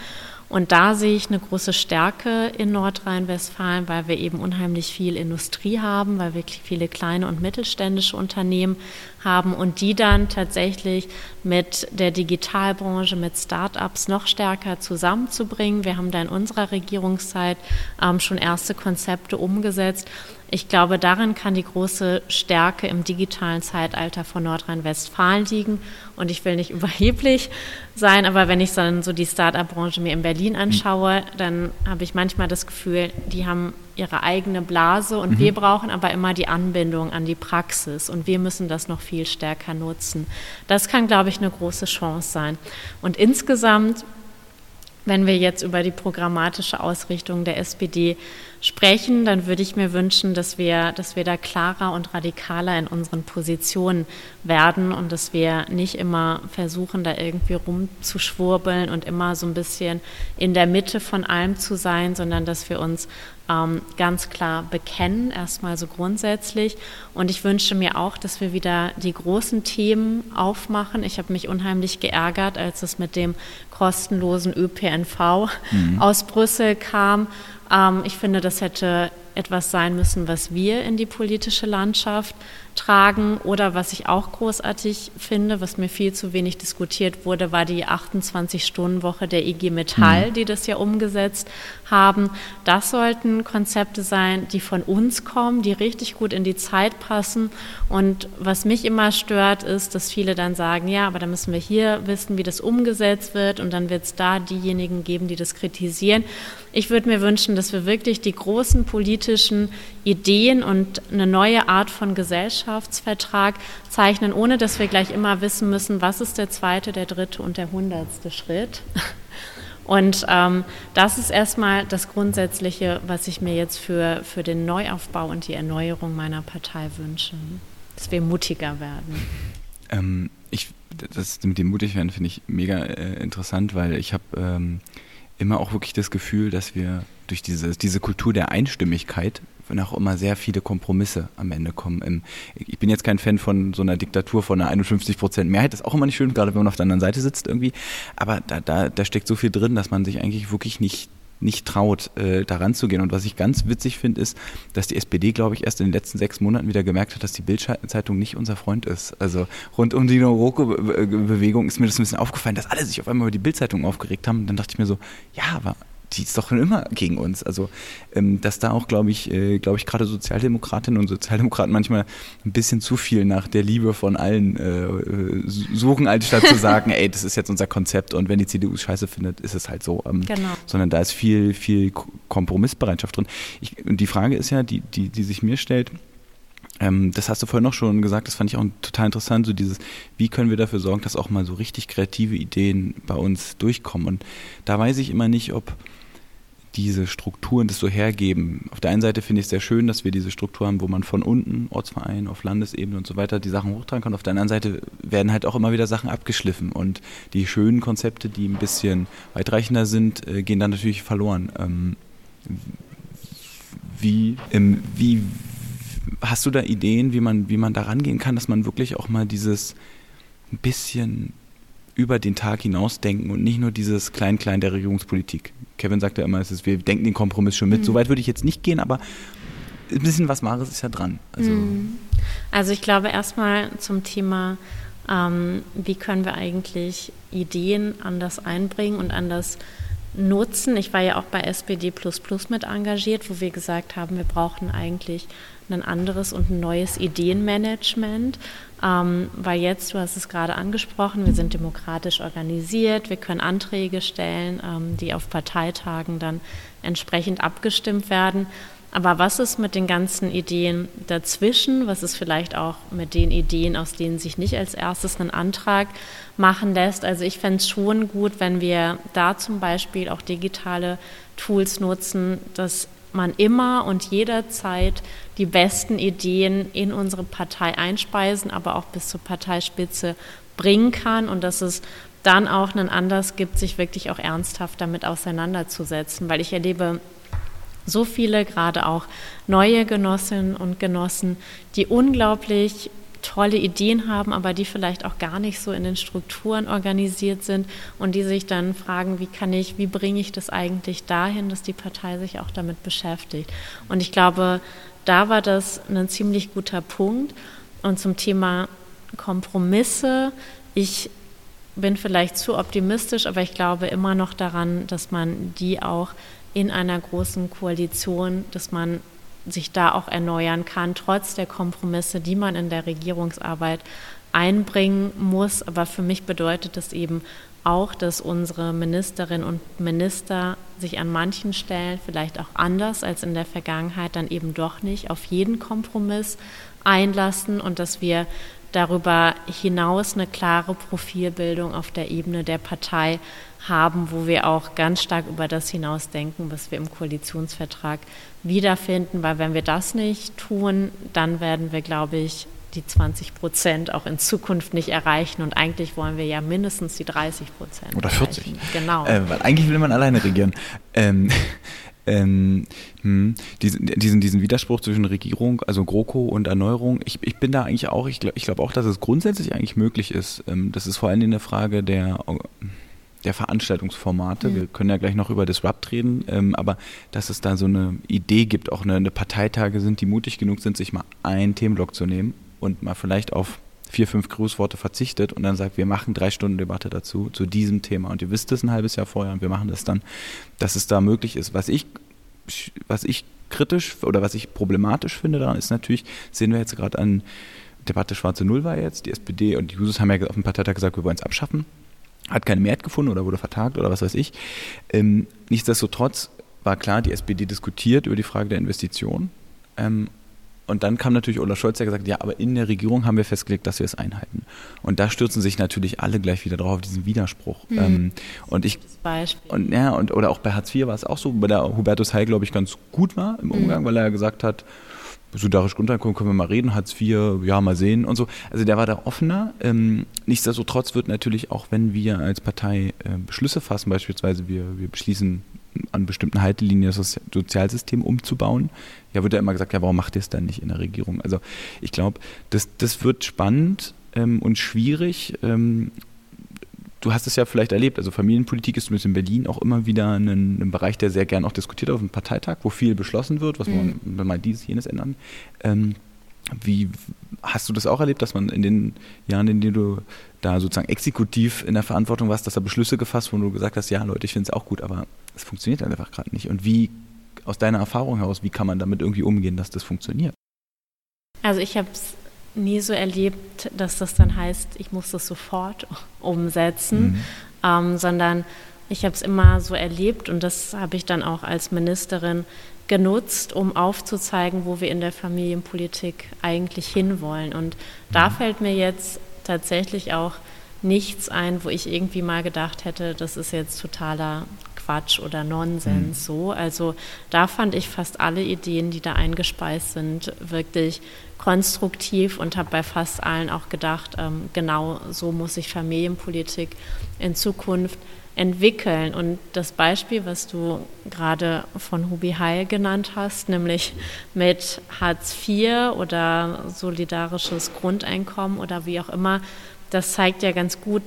Und da sehe ich eine große Stärke in Nordrhein-Westfalen, weil wir eben unheimlich viel Industrie haben, weil wir viele kleine und mittelständische Unternehmen haben und die dann tatsächlich mit der Digitalbranche, mit Start-ups noch stärker zusammenzubringen. Wir haben da in unserer Regierungszeit ähm, schon erste Konzepte umgesetzt ich glaube, darin kann die große Stärke im digitalen Zeitalter von Nordrhein-Westfalen liegen. Und ich will nicht überheblich sein, aber wenn ich dann so die Start-up-Branche mir in Berlin hm. anschaue, dann habe ich manchmal das Gefühl, die haben ihre eigene Blase und mhm. wir brauchen aber immer die Anbindung an die Praxis und wir müssen das noch viel stärker nutzen. Das kann, glaube ich, eine große Chance sein. Und insgesamt wenn wir jetzt über die programmatische Ausrichtung der SPD sprechen, dann würde ich mir wünschen, dass wir, dass wir da klarer und radikaler in unseren Positionen werden und dass wir nicht immer versuchen, da irgendwie rumzuschwurbeln und immer so ein bisschen in der Mitte von allem zu sein, sondern dass wir uns ähm, ganz klar bekennen, erstmal so grundsätzlich. Und ich wünsche mir auch, dass wir wieder die großen Themen aufmachen. Ich habe mich unheimlich geärgert, als es mit dem kostenlosen ÖPNV mhm. aus Brüssel kam. Ähm, ich finde, das hätte etwas sein müssen, was wir in die politische Landschaft tragen. Oder was ich auch großartig finde, was mir viel zu wenig diskutiert wurde, war die 28-Stunden-Woche der IG Metall, mhm. die das ja umgesetzt haben. Das sollten Konzepte sein, die von uns kommen, die richtig gut in die Zeit passen. Und was mich immer stört, ist, dass viele dann sagen, ja, aber da müssen wir hier wissen, wie das umgesetzt wird und dann wird es da diejenigen geben, die das kritisieren. Ich würde mir wünschen, dass wir wirklich die großen politischen Ideen und eine neue Art von Gesellschaftsvertrag zeichnen, ohne dass wir gleich immer wissen müssen, was ist der zweite, der dritte und der hundertste Schritt. Und ähm, das ist erstmal das Grundsätzliche, was ich mir jetzt für, für den Neuaufbau und die Erneuerung meiner Partei wünsche. Dass wir mutiger werden. Ähm, ich, das mit dem mutig werden finde ich mega äh, interessant, weil ich habe ähm, immer auch wirklich das Gefühl, dass wir durch diese, diese Kultur der Einstimmigkeit wenn auch immer sehr viele Kompromisse am Ende kommen. Ich bin jetzt kein Fan von so einer Diktatur von einer 51 Prozent Mehrheit. Das ist auch immer nicht schön, gerade wenn man auf der anderen Seite sitzt irgendwie. Aber da, da, da steckt so viel drin, dass man sich eigentlich wirklich nicht nicht traut, äh, daran zu gehen. Und was ich ganz witzig finde, ist, dass die SPD, glaube ich, erst in den letzten sechs Monaten wieder gemerkt hat, dass die Bildzeitung nicht unser Freund ist. Also rund um die Noroko-Bewegung ist mir das ein bisschen aufgefallen, dass alle sich auf einmal über die Bildzeitung aufgeregt haben. Dann dachte ich mir so, ja, aber die ist doch immer gegen uns. Also, ähm, dass da auch, glaube ich, äh, glaube ich, gerade Sozialdemokratinnen und Sozialdemokraten manchmal ein bisschen zu viel nach der Liebe von allen äh, suchen, anstatt zu sagen, ey, das ist jetzt unser Konzept und wenn die CDU es scheiße findet, ist es halt so. Ähm, genau. Sondern da ist viel, viel Kompromissbereitschaft drin. Ich, und die Frage ist ja, die, die, die sich mir stellt, ähm, das hast du vorhin noch schon gesagt, das fand ich auch total interessant, so dieses, wie können wir dafür sorgen, dass auch mal so richtig kreative Ideen bei uns durchkommen. Und da weiß ich immer nicht, ob diese Strukturen das so hergeben. Auf der einen Seite finde ich es sehr schön, dass wir diese Struktur haben, wo man von unten, Ortsverein, auf Landesebene und so weiter, die Sachen hochtragen kann. Auf der anderen Seite werden halt auch immer wieder Sachen abgeschliffen und die schönen Konzepte, die ein bisschen weitreichender sind, äh, gehen dann natürlich verloren. Ähm, wie, wie, hast du da Ideen, wie man, wie man da rangehen kann, dass man wirklich auch mal dieses ein bisschen über den Tag hinaus denken und nicht nur dieses Klein-Klein der Regierungspolitik. Kevin sagt ja immer, es ist, wir denken den Kompromiss schon mit. Mhm. So weit würde ich jetzt nicht gehen, aber ein bisschen was Wahres ist ja dran. Also, mhm. also ich glaube erstmal zum Thema, ähm, wie können wir eigentlich Ideen anders einbringen und anders nutzen. Ich war ja auch bei SPD mit engagiert, wo wir gesagt haben, wir brauchen eigentlich ein anderes und ein neues Ideenmanagement, ähm, weil jetzt, du hast es gerade angesprochen, wir sind demokratisch organisiert, wir können Anträge stellen, ähm, die auf Parteitagen dann entsprechend abgestimmt werden. Aber was ist mit den ganzen Ideen dazwischen? Was ist vielleicht auch mit den Ideen, aus denen sich nicht als erstes ein Antrag machen lässt? Also ich fände es schon gut, wenn wir da zum Beispiel auch digitale Tools nutzen, dass man immer und jederzeit die besten Ideen in unsere Partei einspeisen, aber auch bis zur Parteispitze bringen kann und dass es dann auch einen Anlass gibt, sich wirklich auch ernsthaft damit auseinanderzusetzen, weil ich erlebe so viele, gerade auch neue Genossinnen und Genossen, die unglaublich tolle Ideen haben, aber die vielleicht auch gar nicht so in den Strukturen organisiert sind und die sich dann fragen, wie kann ich, wie bringe ich das eigentlich dahin, dass die Partei sich auch damit beschäftigt. Und ich glaube, da war das ein ziemlich guter Punkt. Und zum Thema Kompromisse, ich bin vielleicht zu optimistisch, aber ich glaube immer noch daran, dass man die auch in einer großen Koalition, dass man sich da auch erneuern kann, trotz der Kompromisse, die man in der Regierungsarbeit einbringen muss. Aber für mich bedeutet das eben auch, dass unsere Ministerinnen und Minister sich an manchen Stellen vielleicht auch anders als in der Vergangenheit dann eben doch nicht auf jeden Kompromiss einlassen und dass wir darüber hinaus eine klare Profilbildung auf der Ebene der Partei haben, wo wir auch ganz stark über das hinausdenken, was wir im Koalitionsvertrag wiederfinden, weil wenn wir das nicht tun, dann werden wir, glaube ich, die 20 Prozent auch in Zukunft nicht erreichen. Und eigentlich wollen wir ja mindestens die 30 Prozent. Oder 40. Erreichen. Genau. Äh, weil eigentlich will man alleine regieren. Ähm, ähm, hm, diesen, diesen, diesen Widerspruch zwischen Regierung, also GroKo und Erneuerung, ich, ich bin da eigentlich auch, ich glaube ich glaub auch, dass es grundsätzlich eigentlich möglich ist. Ähm, das ist vor allem eine Frage der der Veranstaltungsformate. Mhm. Wir können ja gleich noch über Disrupt reden, ähm, aber dass es da so eine Idee gibt, auch eine, eine Parteitage sind, die mutig genug sind, sich mal einen Themenblock zu nehmen und mal vielleicht auf vier, fünf Grußworte verzichtet und dann sagt, wir machen drei Stunden Debatte dazu, zu diesem Thema. Und ihr wisst es ein halbes Jahr vorher und wir machen das dann, dass es da möglich ist. Was ich, was ich kritisch oder was ich problematisch finde daran ist natürlich, sehen wir jetzt gerade an Debatte Schwarze Null war jetzt, die SPD und die Jusos haben ja auf dem Parteitag gesagt, wir wollen es abschaffen. Hat keine Mehrheit gefunden oder wurde vertagt oder was weiß ich. Ähm, nichtsdestotrotz war klar, die SPD diskutiert über die Frage der Investition. Ähm, und dann kam natürlich Olaf Scholz, der gesagt ja, aber in der Regierung haben wir festgelegt, dass wir es einhalten. Und da stürzen sich natürlich alle gleich wieder drauf auf diesen Widerspruch. Mhm. Ähm, und ich Beispiel. und ja und oder auch bei Hartz IV war es auch so, bei der Hubertus Heil glaube ich ganz gut war im Umgang, mhm. weil er ja gesagt hat, solidarisch Grundeinkommen können wir mal reden, Hartz IV, ja, mal sehen und so. Also der war da offener. Ähm, nichtsdestotrotz wird natürlich auch, wenn wir als Partei äh, Beschlüsse fassen, beispielsweise wir, wir beschließen an bestimmten Haltelinien das Sozialsystem umzubauen. Ja, wird ja immer gesagt, ja, warum macht ihr es dann nicht in der Regierung? Also ich glaube, das, das wird spannend ähm, und schwierig. Ähm, du hast es ja vielleicht erlebt, also Familienpolitik ist zumindest in Berlin auch immer wieder ein, ein Bereich, der sehr gern auch diskutiert auf dem Parteitag, wo viel beschlossen wird, was mhm. man mal dieses, jenes ändern. Ähm, wie hast du das auch erlebt, dass man in den Jahren, in denen du da sozusagen exekutiv in der Verantwortung warst, dass da Beschlüsse gefasst, wo du gesagt hast, ja Leute, ich finde es auch gut, aber es funktioniert einfach gerade nicht. Und wie, aus deiner Erfahrung heraus, wie kann man damit irgendwie umgehen, dass das funktioniert? Also ich habe es nie so erlebt, dass das dann heißt, ich muss das sofort umsetzen, mhm. ähm, sondern ich habe es immer so erlebt und das habe ich dann auch als Ministerin genutzt, um aufzuzeigen, wo wir in der Familienpolitik eigentlich hinwollen. Und da mhm. fällt mir jetzt tatsächlich auch nichts ein, wo ich irgendwie mal gedacht hätte, das ist jetzt totaler Quatsch oder Nonsens mhm. so. Also da fand ich fast alle Ideen, die da eingespeist sind, wirklich konstruktiv und habe bei fast allen auch gedacht, ähm, genau so muss sich Familienpolitik in Zukunft entwickeln. Und das Beispiel, was du gerade von Hubi Heil genannt hast, nämlich mit Hartz IV oder solidarisches Grundeinkommen oder wie auch immer, das zeigt ja ganz gut,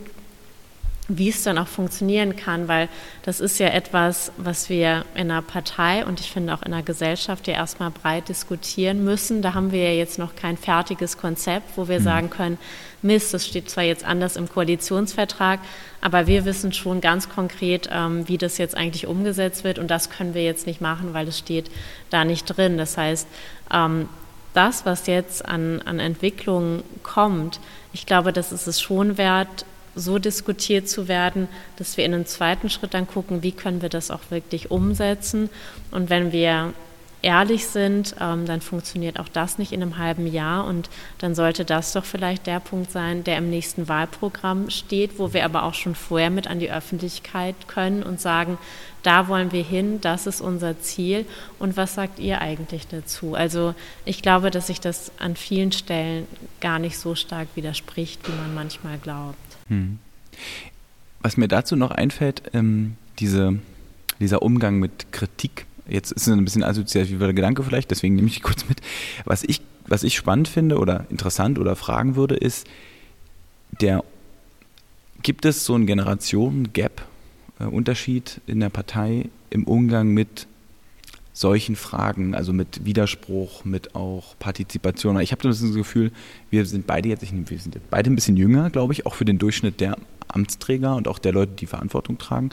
wie es dann auch funktionieren kann, weil das ist ja etwas, was wir in einer Partei und ich finde auch in einer Gesellschaft ja erstmal breit diskutieren müssen. Da haben wir ja jetzt noch kein fertiges Konzept, wo wir mhm. sagen können, Mist, das steht zwar jetzt anders im Koalitionsvertrag, aber wir wissen schon ganz konkret, ähm, wie das jetzt eigentlich umgesetzt wird und das können wir jetzt nicht machen, weil es steht da nicht drin. Das heißt, ähm, das, was jetzt an, an Entwicklungen kommt, ich glaube, das ist es schon wert, so diskutiert zu werden, dass wir in einem zweiten Schritt dann gucken, wie können wir das auch wirklich umsetzen. Und wenn wir ehrlich sind, ähm, dann funktioniert auch das nicht in einem halben Jahr. Und dann sollte das doch vielleicht der Punkt sein, der im nächsten Wahlprogramm steht, wo wir aber auch schon vorher mit an die Öffentlichkeit können und sagen, da wollen wir hin, das ist unser Ziel. Und was sagt ihr eigentlich dazu? Also ich glaube, dass sich das an vielen Stellen gar nicht so stark widerspricht, wie man manchmal glaubt. Hm. Was mir dazu noch einfällt, ähm, diese, dieser Umgang mit Kritik, jetzt ist es ein bisschen assoziativ der Gedanke vielleicht, deswegen nehme ich kurz mit. Was ich was ich spannend finde oder interessant oder fragen würde, ist, der, gibt es so einen Generationen-Gap, äh, in der Partei im Umgang mit solchen Fragen, also mit Widerspruch, mit auch Partizipation. Ich habe das Gefühl, wir sind beide jetzt, wir sind beide ein bisschen jünger, glaube ich, auch für den Durchschnitt der Amtsträger und auch der Leute, die Verantwortung tragen.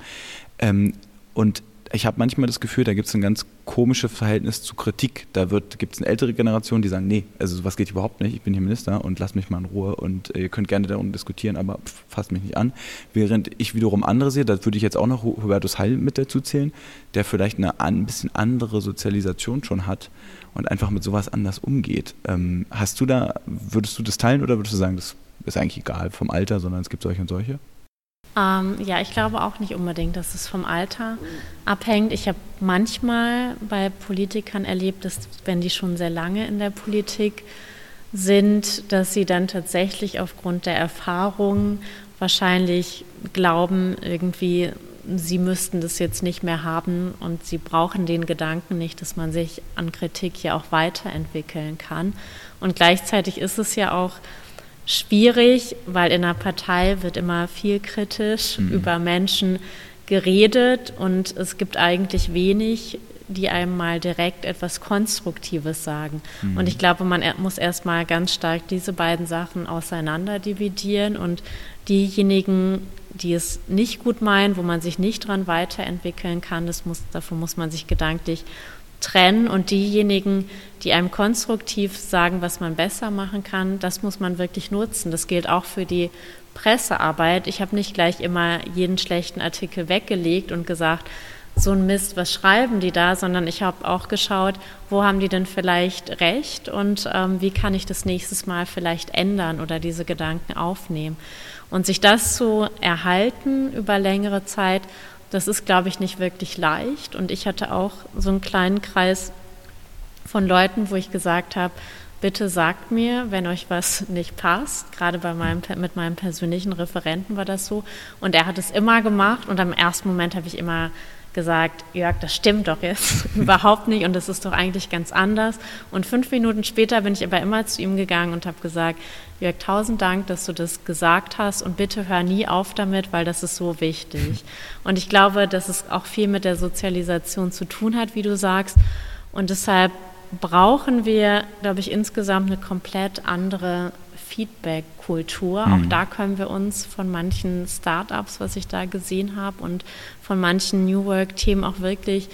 Ähm, und ich habe manchmal das Gefühl, da gibt es ein ganz komisches Verhältnis zu Kritik. Da gibt es eine ältere Generation, die sagen, nee, also sowas geht überhaupt nicht, ich bin hier Minister und lasst mich mal in Ruhe und äh, ihr könnt gerne darüber diskutieren, aber pff, fasst mich nicht an. Während ich wiederum andere sehe, da würde ich jetzt auch noch Hubertus Heil mit dazu zählen, der vielleicht eine ein bisschen andere Sozialisation schon hat und einfach mit sowas anders umgeht. Ähm, hast du da, würdest du das teilen oder würdest du sagen, das ist eigentlich egal vom Alter, sondern es gibt solche und solche? Ähm, ja, ich glaube auch nicht unbedingt, dass es vom Alter abhängt. Ich habe manchmal bei Politikern erlebt, dass wenn die schon sehr lange in der Politik sind, dass sie dann tatsächlich aufgrund der Erfahrung wahrscheinlich glauben, irgendwie, sie müssten das jetzt nicht mehr haben und sie brauchen den Gedanken nicht, dass man sich an Kritik ja auch weiterentwickeln kann. Und gleichzeitig ist es ja auch schwierig, weil in einer Partei wird immer viel kritisch mhm. über Menschen geredet und es gibt eigentlich wenig, die einem mal direkt etwas Konstruktives sagen. Mhm. Und ich glaube, man muss erstmal ganz stark diese beiden Sachen auseinander dividieren und diejenigen, die es nicht gut meinen, wo man sich nicht dran weiterentwickeln kann, das muss, dafür muss man sich gedanklich trennen und diejenigen, die einem konstruktiv sagen, was man besser machen kann, das muss man wirklich nutzen. Das gilt auch für die Pressearbeit. Ich habe nicht gleich immer jeden schlechten Artikel weggelegt und gesagt, so ein Mist, was schreiben die da, sondern ich habe auch geschaut, wo haben die denn vielleicht recht und ähm, wie kann ich das nächstes Mal vielleicht ändern oder diese Gedanken aufnehmen. Und sich das zu erhalten über längere Zeit das ist, glaube ich, nicht wirklich leicht. Und ich hatte auch so einen kleinen Kreis von Leuten, wo ich gesagt habe, bitte sagt mir, wenn euch was nicht passt. Gerade bei meinem, mit meinem persönlichen Referenten war das so. Und er hat es immer gemacht. Und am ersten Moment habe ich immer gesagt, Jörg, das stimmt doch jetzt überhaupt nicht und das ist doch eigentlich ganz anders. Und fünf Minuten später bin ich aber immer zu ihm gegangen und habe gesagt, Jörg, tausend Dank, dass du das gesagt hast und bitte hör nie auf damit, weil das ist so wichtig. Und ich glaube, dass es auch viel mit der Sozialisation zu tun hat, wie du sagst. Und deshalb brauchen wir, glaube ich, insgesamt eine komplett andere Feedback-Kultur. Mhm. Auch da können wir uns von manchen Startups, was ich da gesehen habe, und von manchen New Work-Themen auch wirklich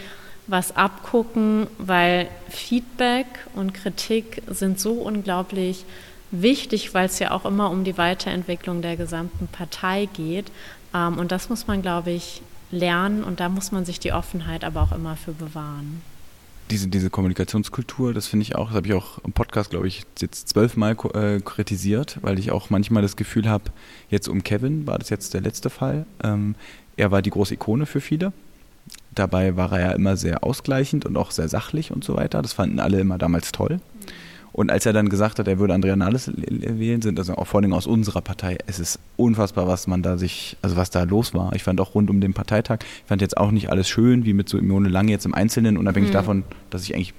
was abgucken, weil Feedback und Kritik sind so unglaublich wichtig, weil es ja auch immer um die Weiterentwicklung der gesamten Partei geht. Ähm, und das muss man, glaube ich, lernen und da muss man sich die Offenheit aber auch immer für bewahren diese, diese Kommunikationskultur, das finde ich auch, das habe ich auch im Podcast, glaube ich, jetzt zwölfmal äh, kritisiert, weil ich auch manchmal das Gefühl habe, jetzt um Kevin war das jetzt der letzte Fall. Ähm, er war die große Ikone für viele. Dabei war er ja immer sehr ausgleichend und auch sehr sachlich und so weiter. Das fanden alle immer damals toll. Und als er dann gesagt hat, er würde Andrea Nahles wählen, sind also auch vor allem aus unserer Partei, es ist unfassbar, was man da sich, also was da los war. Ich fand auch rund um den Parteitag, ich fand jetzt auch nicht alles schön, wie mit so Imone Lange jetzt im Einzelnen, unabhängig mhm. davon, dass ich eigentlich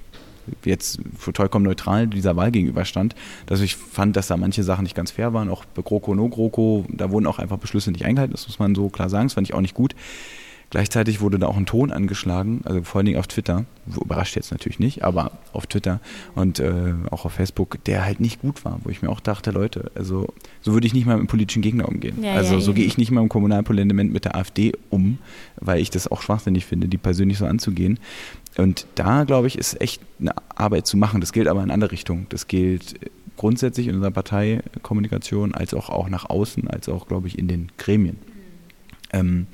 jetzt vollkommen neutral dieser Wahl gegenüberstand, dass ich fand, dass da manche Sachen nicht ganz fair waren, auch GroKo, No GroKo, da wurden auch einfach Beschlüsse nicht eingehalten, das muss man so klar sagen, das fand ich auch nicht gut. Gleichzeitig wurde da auch ein Ton angeschlagen, also vor allen Dingen auf Twitter, überrascht jetzt natürlich nicht, aber auf Twitter und äh, auch auf Facebook, der halt nicht gut war, wo ich mir auch dachte, Leute, also so würde ich nicht mal mit politischen Gegner umgehen. Ja, also ja, so ja. gehe ich nicht mal im Kommunalparlament mit der AfD um, weil ich das auch schwachsinnig finde, die persönlich so anzugehen. Und da, glaube ich, ist echt eine Arbeit zu machen. Das gilt aber in andere Richtungen. Das gilt grundsätzlich in unserer Parteikommunikation, als auch, auch nach außen, als auch, glaube ich, in den Gremien. Ähm,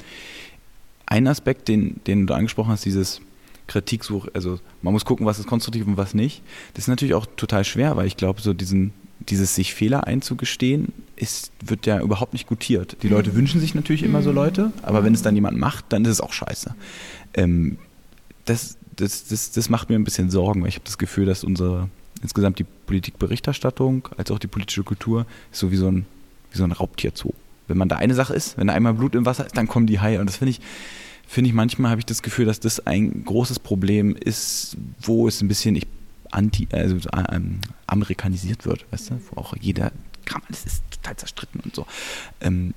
ein Aspekt, den, den du angesprochen hast, dieses Kritiksuch, also man muss gucken, was ist konstruktiv und was nicht. Das ist natürlich auch total schwer, weil ich glaube, so diesen, dieses sich Fehler einzugestehen, ist, wird ja überhaupt nicht gutiert. Die Leute mhm. wünschen sich natürlich immer so mhm. Leute, aber wenn es dann jemand macht, dann ist es auch scheiße. Ähm, das, das, das, das macht mir ein bisschen Sorgen, weil ich habe das Gefühl, dass unsere insgesamt die Politikberichterstattung als auch die politische Kultur ist so wie so ein, wie so ein Raubtierzoo. Wenn man da eine Sache ist, wenn da einmal Blut im Wasser ist, dann kommen die Haie. Und das finde ich, finde ich manchmal habe ich das Gefühl, dass das ein großes Problem ist, wo es ein bisschen ich anti, also, ähm, amerikanisiert wird, weißt du, wo auch jeder alles ist total zerstritten und so. Ähm,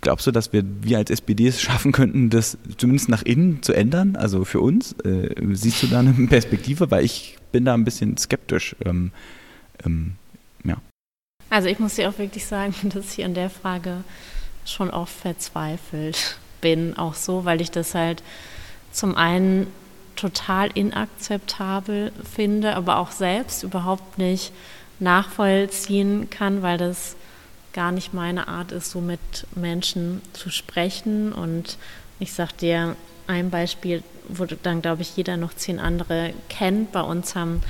glaubst du, dass wir, wir als SPD es schaffen könnten, das zumindest nach innen zu ändern, also für uns? Äh, siehst du da eine Perspektive? Weil ich bin da ein bisschen skeptisch. Ähm, ähm, ja. Also ich muss dir auch wirklich sagen, dass ich an der Frage schon oft verzweifelt bin, auch so, weil ich das halt zum einen total inakzeptabel finde, aber auch selbst überhaupt nicht nachvollziehen kann, weil das gar nicht meine Art ist, so mit Menschen zu sprechen. Und ich sag dir ein Beispiel, wo dann, glaube ich, jeder noch zehn andere kennt. Bei uns haben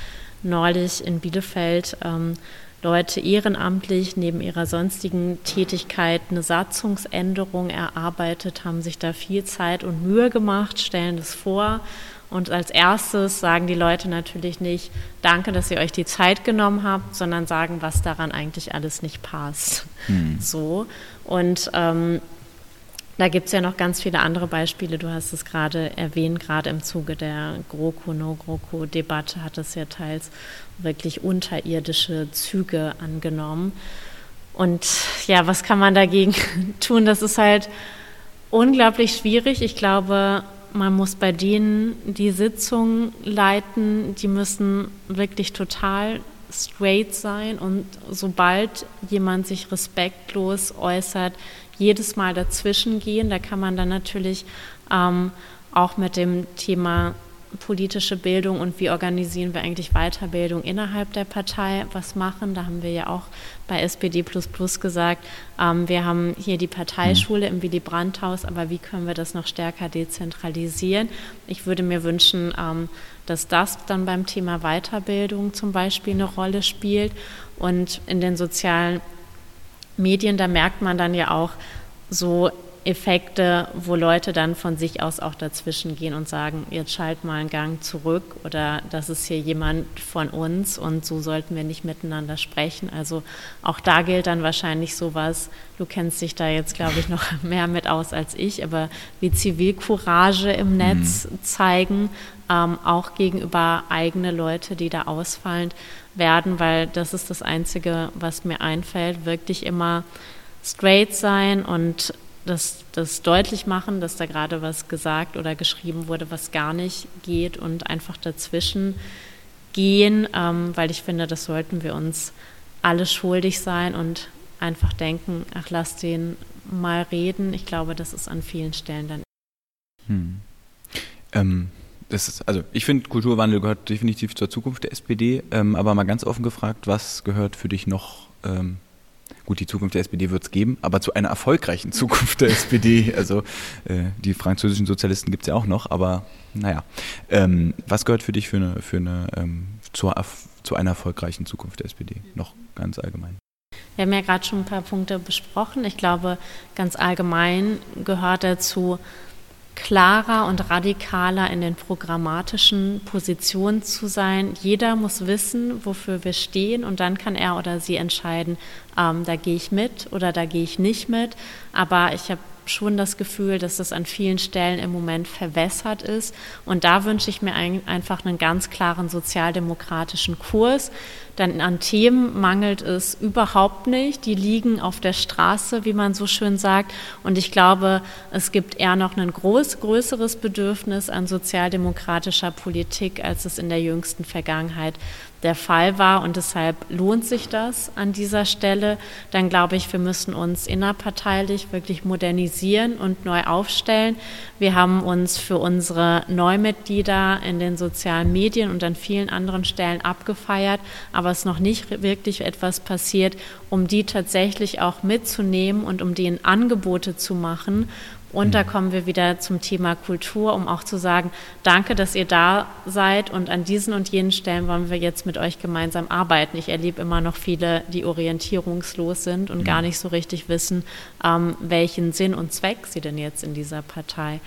neulich in Bielefeld ähm, Leute ehrenamtlich neben ihrer sonstigen Tätigkeit eine Satzungsänderung erarbeitet, haben sich da viel Zeit und Mühe gemacht, stellen das vor. Und als erstes sagen die Leute natürlich nicht, danke, dass ihr euch die Zeit genommen habt, sondern sagen, was daran eigentlich alles nicht passt. Mhm. So. Und ähm, da gibt es ja noch ganz viele andere Beispiele. Du hast es gerade erwähnt, gerade im Zuge der GroKo-No-GroKo-Debatte hat es ja teils wirklich unterirdische Züge angenommen. Und ja, was kann man dagegen tun? Das ist halt unglaublich schwierig. Ich glaube, man muss bei denen die Sitzung leiten, die müssen wirklich total straight sein und sobald jemand sich respektlos äußert, jedes Mal dazwischen gehen. Da kann man dann natürlich ähm, auch mit dem Thema politische Bildung und wie organisieren wir eigentlich Weiterbildung innerhalb der Partei was machen. Da haben wir ja auch bei SPD gesagt, ähm, wir haben hier die Parteischule im Willy Brandt-Haus, aber wie können wir das noch stärker dezentralisieren? Ich würde mir wünschen, ähm, dass das dann beim Thema Weiterbildung zum Beispiel eine Rolle spielt und in den sozialen Medien, da merkt man dann ja auch so Effekte, wo Leute dann von sich aus auch dazwischen gehen und sagen, jetzt schalt mal einen Gang zurück oder das ist hier jemand von uns und so sollten wir nicht miteinander sprechen. Also auch da gilt dann wahrscheinlich sowas, du kennst dich da jetzt, glaube ich, noch mehr mit aus als ich, aber wie Zivilcourage im Netz mhm. zeigen, ähm, auch gegenüber eigene Leute, die da ausfallend werden, weil das ist das Einzige, was mir einfällt, wirklich immer straight sein und das, das deutlich machen, dass da gerade was gesagt oder geschrieben wurde, was gar nicht geht und einfach dazwischen gehen, ähm, weil ich finde, das sollten wir uns alle schuldig sein und einfach denken, ach, lass den mal reden. Ich glaube, das ist an vielen Stellen dann. Hm. Ähm, das ist, also ich finde, Kulturwandel gehört definitiv zur Zukunft der SPD, ähm, aber mal ganz offen gefragt, was gehört für dich noch ähm, Gut, die Zukunft der SPD wird es geben, aber zu einer erfolgreichen Zukunft der SPD. Also äh, die französischen Sozialisten gibt es ja auch noch, aber naja. Ähm, was gehört für dich für eine, für eine ähm, zur, zu einer erfolgreichen Zukunft der SPD? Noch ganz allgemein. Wir haben ja gerade schon ein paar Punkte besprochen. Ich glaube, ganz allgemein gehört dazu, klarer und radikaler in den programmatischen Positionen zu sein. Jeder muss wissen, wofür wir stehen und dann kann er oder sie entscheiden, ähm, da gehe ich mit oder da gehe ich nicht mit. Aber ich habe schon das Gefühl, dass das an vielen Stellen im Moment verwässert ist. Und da wünsche ich mir ein, einfach einen ganz klaren sozialdemokratischen Kurs. Denn an Themen mangelt es überhaupt nicht. Die liegen auf der Straße, wie man so schön sagt. Und ich glaube, es gibt eher noch ein groß, größeres Bedürfnis an sozialdemokratischer Politik, als es in der jüngsten Vergangenheit der Fall war und deshalb lohnt sich das an dieser Stelle, dann glaube ich, wir müssen uns innerparteilich wirklich modernisieren und neu aufstellen. Wir haben uns für unsere Neumitglieder in den sozialen Medien und an vielen anderen Stellen abgefeiert, aber es ist noch nicht wirklich etwas passiert, um die tatsächlich auch mitzunehmen und um denen Angebote zu machen und da mhm. kommen wir wieder zum Thema Kultur, um auch zu sagen, danke, dass ihr da seid und an diesen und jenen Stellen wollen wir jetzt mit euch gemeinsam arbeiten. Ich erlebe immer noch viele, die orientierungslos sind und gar mhm. nicht so richtig wissen, ähm, welchen Sinn und Zweck sie denn jetzt in dieser Partei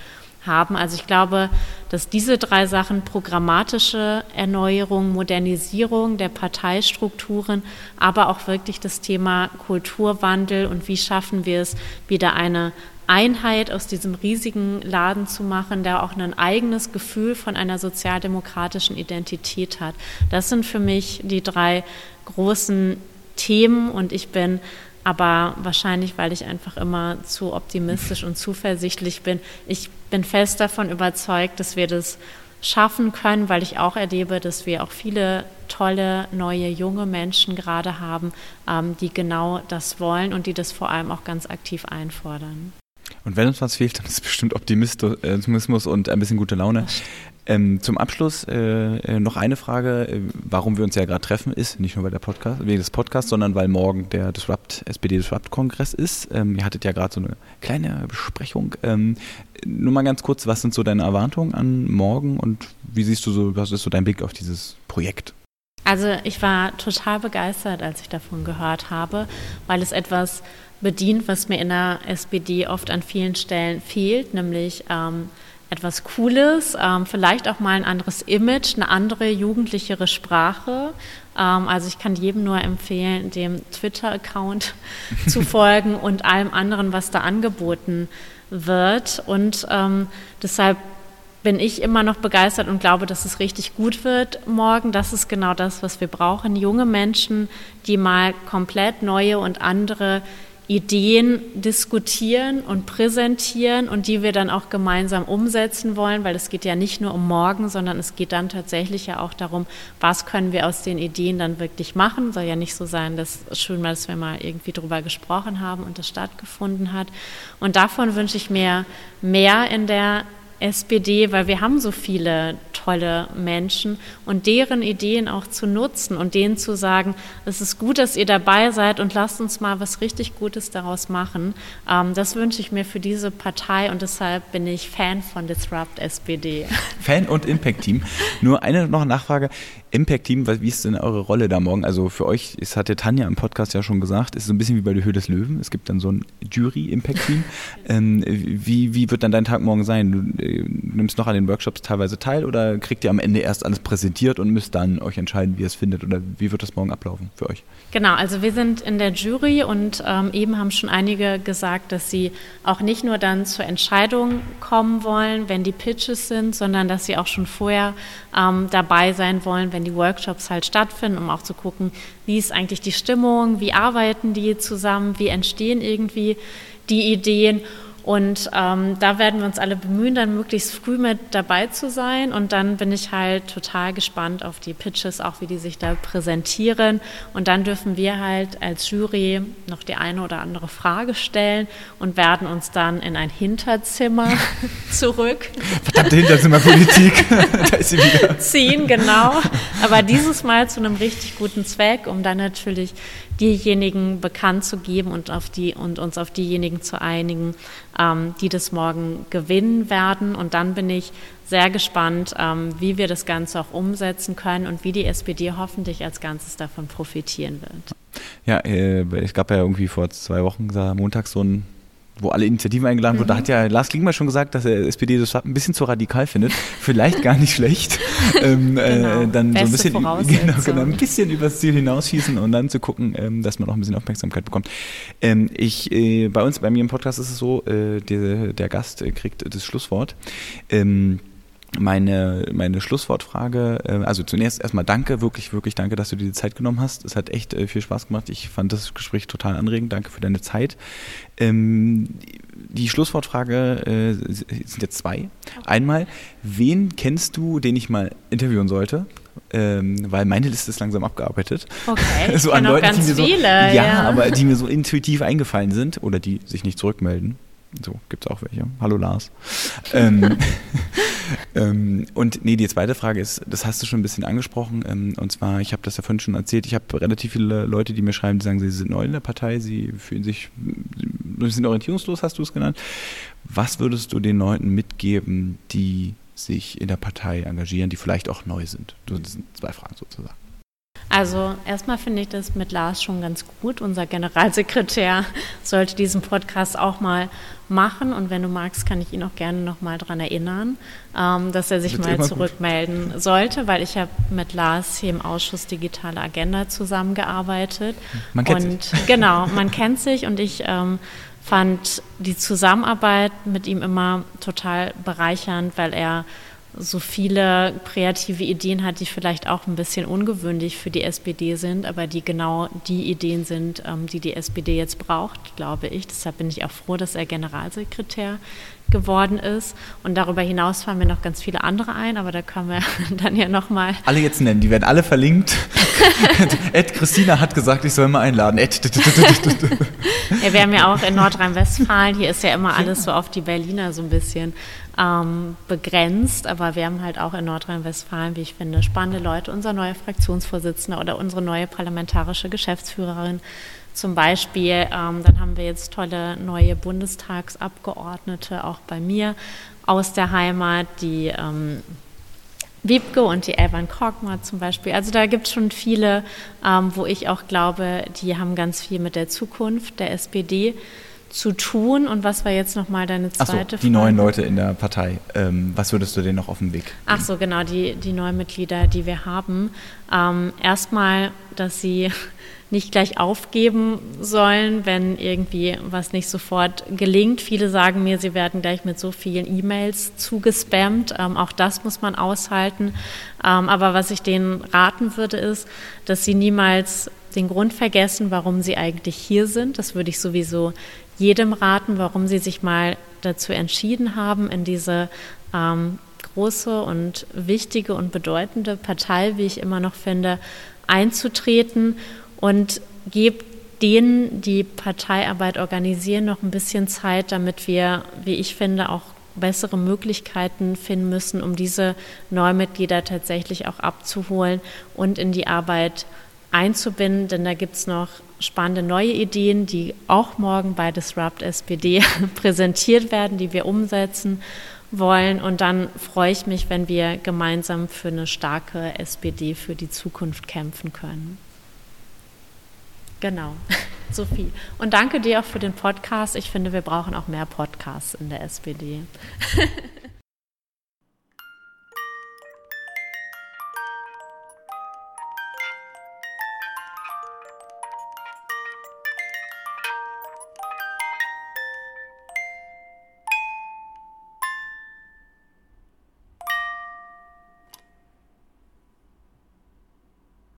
haben. Also ich glaube, dass diese drei Sachen, programmatische Erneuerung, Modernisierung der Parteistrukturen, aber auch wirklich das Thema Kulturwandel und wie schaffen wir es, wieder eine Einheit aus diesem riesigen Laden zu machen, der auch ein eigenes Gefühl von einer sozialdemokratischen Identität hat. Das sind für mich die drei großen Themen und ich bin aber wahrscheinlich, weil ich einfach immer zu optimistisch und zuversichtlich bin, ich bin fest davon überzeugt, dass wir das schaffen können, weil ich auch erlebe, dass wir auch viele tolle, neue, junge Menschen gerade haben, ähm, die genau das wollen und die das vor allem auch ganz aktiv einfordern. Und wenn uns was fehlt, dann ist es bestimmt Optimismus und ein bisschen gute Laune. Ähm, zum Abschluss äh, äh, noch eine Frage, äh, warum wir uns ja gerade treffen, ist nicht nur weil der Podcast, wegen des Podcasts, sondern weil morgen der Disrupt, SPD Disrupt Kongress ist. Ähm, ihr hattet ja gerade so eine kleine Besprechung. Ähm, nur mal ganz kurz, was sind so deine Erwartungen an morgen und wie siehst du so, was ist so dein Blick auf dieses Projekt? Also ich war total begeistert, als ich davon gehört habe, weil es etwas bedient, was mir in der SPD oft an vielen Stellen fehlt, nämlich ähm, etwas Cooles, ähm, vielleicht auch mal ein anderes Image, eine andere, jugendlichere Sprache. Ähm, also ich kann jedem nur empfehlen, dem Twitter-Account zu folgen und allem anderen, was da angeboten wird. Und ähm, deshalb bin ich immer noch begeistert und glaube, dass es richtig gut wird morgen. Das ist genau das, was wir brauchen. Junge Menschen, die mal komplett neue und andere Ideen diskutieren und präsentieren und die wir dann auch gemeinsam umsetzen wollen, weil es geht ja nicht nur um morgen, sondern es geht dann tatsächlich ja auch darum, was können wir aus den Ideen dann wirklich machen. Soll ja nicht so sein, dass schön mal, dass wir mal irgendwie drüber gesprochen haben und das stattgefunden hat. Und davon wünsche ich mir mehr in der SPD, weil wir haben so viele tolle Menschen und deren Ideen auch zu nutzen und denen zu sagen, es ist gut, dass ihr dabei seid und lasst uns mal was richtig Gutes daraus machen. Ähm, das wünsche ich mir für diese Partei und deshalb bin ich Fan von Disrupt SPD. Fan und Impact Team. Nur eine noch Nachfrage. Impact Team, wie ist denn eure Rolle da morgen? Also für euch, das hatte Tanja im Podcast ja schon gesagt, ist so ein bisschen wie bei der Höhe des Löwen. Es gibt dann so ein Jury-Impact-Team. ähm, wie, wie wird dann dein Tag morgen sein? Du, nimmst noch an den Workshops teilweise teil oder kriegt ihr am Ende erst alles präsentiert und müsst dann euch entscheiden, wie ihr es findet? Oder wie wird das morgen ablaufen für euch? Genau, also wir sind in der Jury und ähm, eben haben schon einige gesagt, dass sie auch nicht nur dann zur Entscheidung kommen wollen, wenn die Pitches sind, sondern dass sie auch schon vorher ähm, dabei sein wollen, wenn die Workshops halt stattfinden, um auch zu gucken, wie ist eigentlich die Stimmung, wie arbeiten die zusammen, wie entstehen irgendwie die Ideen. Und ähm, da werden wir uns alle bemühen, dann möglichst früh mit dabei zu sein. Und dann bin ich halt total gespannt auf die Pitches, auch wie die sich da präsentieren. Und dann dürfen wir halt als Jury noch die eine oder andere Frage stellen und werden uns dann in ein Hinterzimmer zurück. Verdammte Hinterzimmerpolitik. da ist sie wieder. Ziehen, genau. Aber dieses Mal zu einem richtig guten Zweck, um dann natürlich diejenigen bekannt zu geben und, auf die, und uns auf diejenigen zu einigen, ähm, die das morgen gewinnen werden. Und dann bin ich sehr gespannt, ähm, wie wir das Ganze auch umsetzen können und wie die SPD hoffentlich als Ganzes davon profitieren wird. Ja, äh, es gab ja irgendwie vor zwei Wochen, Montag, so ein wo alle Initiativen eingeladen wurden. Mhm. Da hat ja Lars Klingbeil schon gesagt, dass er SPD das ein bisschen zu radikal findet. Vielleicht gar nicht schlecht. ähm, äh, genau. äh, dann Beste so ein bisschen, genau, genau, ein bisschen übers Ziel hinausschießen und dann zu gucken, ähm, dass man auch ein bisschen Aufmerksamkeit bekommt. Ähm, ich, äh, bei uns, bei mir im Podcast ist es so, äh, der, der Gast kriegt das Schlusswort. Ähm, meine, meine Schlusswortfrage, äh, also zunächst erstmal danke, wirklich, wirklich danke, dass du dir die Zeit genommen hast. Es hat echt äh, viel Spaß gemacht. Ich fand das Gespräch total anregend. Danke für deine Zeit. Ähm, die Schlusswortfrage äh, sind jetzt zwei. Einmal, wen kennst du, den ich mal interviewen sollte? Ähm, weil meine Liste ist langsam abgearbeitet. Okay, so an Leuten, ganz die mir so, viele. Ja, ja, aber die mir so intuitiv eingefallen sind oder die sich nicht zurückmelden. So, gibt es auch welche. Hallo Lars. ähm, ähm, und nee, die zweite Frage ist, das hast du schon ein bisschen angesprochen, ähm, und zwar, ich habe das ja vorhin schon erzählt, ich habe relativ viele Leute, die mir schreiben, die sagen, sie sind neu in der Partei, sie fühlen sich ein bisschen orientierungslos, hast du es genannt. Was würdest du den Leuten mitgeben, die sich in der Partei engagieren, die vielleicht auch neu sind? Das sind zwei Fragen sozusagen. Also erstmal finde ich das mit Lars schon ganz gut. Unser Generalsekretär sollte diesen Podcast auch mal machen und wenn du magst, kann ich ihn auch gerne noch mal daran erinnern, ähm, dass er sich mal zurückmelden gut. sollte, weil ich habe mit Lars hier im Ausschuss Digitale Agenda zusammengearbeitet. Man kennt und sich. genau, man kennt sich und ich ähm, fand die Zusammenarbeit mit ihm immer total bereichernd, weil er so viele kreative Ideen hat, die vielleicht auch ein bisschen ungewöhnlich für die SPD sind, aber die genau die Ideen sind, ähm, die die SPD jetzt braucht, glaube ich. Deshalb bin ich auch froh, dass er Generalsekretär geworden ist. Und darüber hinaus fallen mir noch ganz viele andere ein, aber da können wir dann ja nochmal. Alle jetzt nennen, die werden alle verlinkt. Ed Christina hat gesagt, ich soll mal einladen. Ed. ja, wir haben ja auch in Nordrhein-Westfalen, hier ist ja immer alles so auf die Berliner so ein bisschen ähm, begrenzt, aber wir haben halt auch in Nordrhein-Westfalen, wie ich finde, spannende Leute. Unser neuer Fraktionsvorsitzender oder unsere neue parlamentarische Geschäftsführerin zum Beispiel, ähm, dann haben wir jetzt tolle neue Bundestagsabgeordnete, auch bei mir aus der Heimat, die ähm, Wiebke und die Elvan Korkmar zum Beispiel. Also da gibt es schon viele, ähm, wo ich auch glaube, die haben ganz viel mit der Zukunft der SPD zu tun. Und was war jetzt nochmal deine zweite Ach so, die neuen Leute in der Partei. Ähm, was würdest du denen noch auf den Weg? Geben? Ach so, genau, die, die neuen Mitglieder, die wir haben. Ähm, erstmal, dass sie nicht gleich aufgeben sollen, wenn irgendwie was nicht sofort gelingt. Viele sagen mir, sie werden gleich mit so vielen E-Mails zugespammt. Ähm, auch das muss man aushalten. Ähm, aber was ich denen raten würde, ist, dass sie niemals den Grund vergessen, warum sie eigentlich hier sind. Das würde ich sowieso jedem raten, warum sie sich mal dazu entschieden haben, in diese ähm, große und wichtige und bedeutende Partei, wie ich immer noch finde, einzutreten und gebt denen, die Parteiarbeit organisieren, noch ein bisschen Zeit, damit wir, wie ich finde, auch bessere Möglichkeiten finden müssen, um diese Neumitglieder tatsächlich auch abzuholen und in die Arbeit einzubinden. Denn da gibt es noch spannende neue Ideen, die auch morgen bei Disrupt SPD präsentiert werden, die wir umsetzen wollen. Und dann freue ich mich, wenn wir gemeinsam für eine starke SPD für die Zukunft kämpfen können. Genau, Sophie. Und danke dir auch für den Podcast. Ich finde, wir brauchen auch mehr Podcasts in der SPD.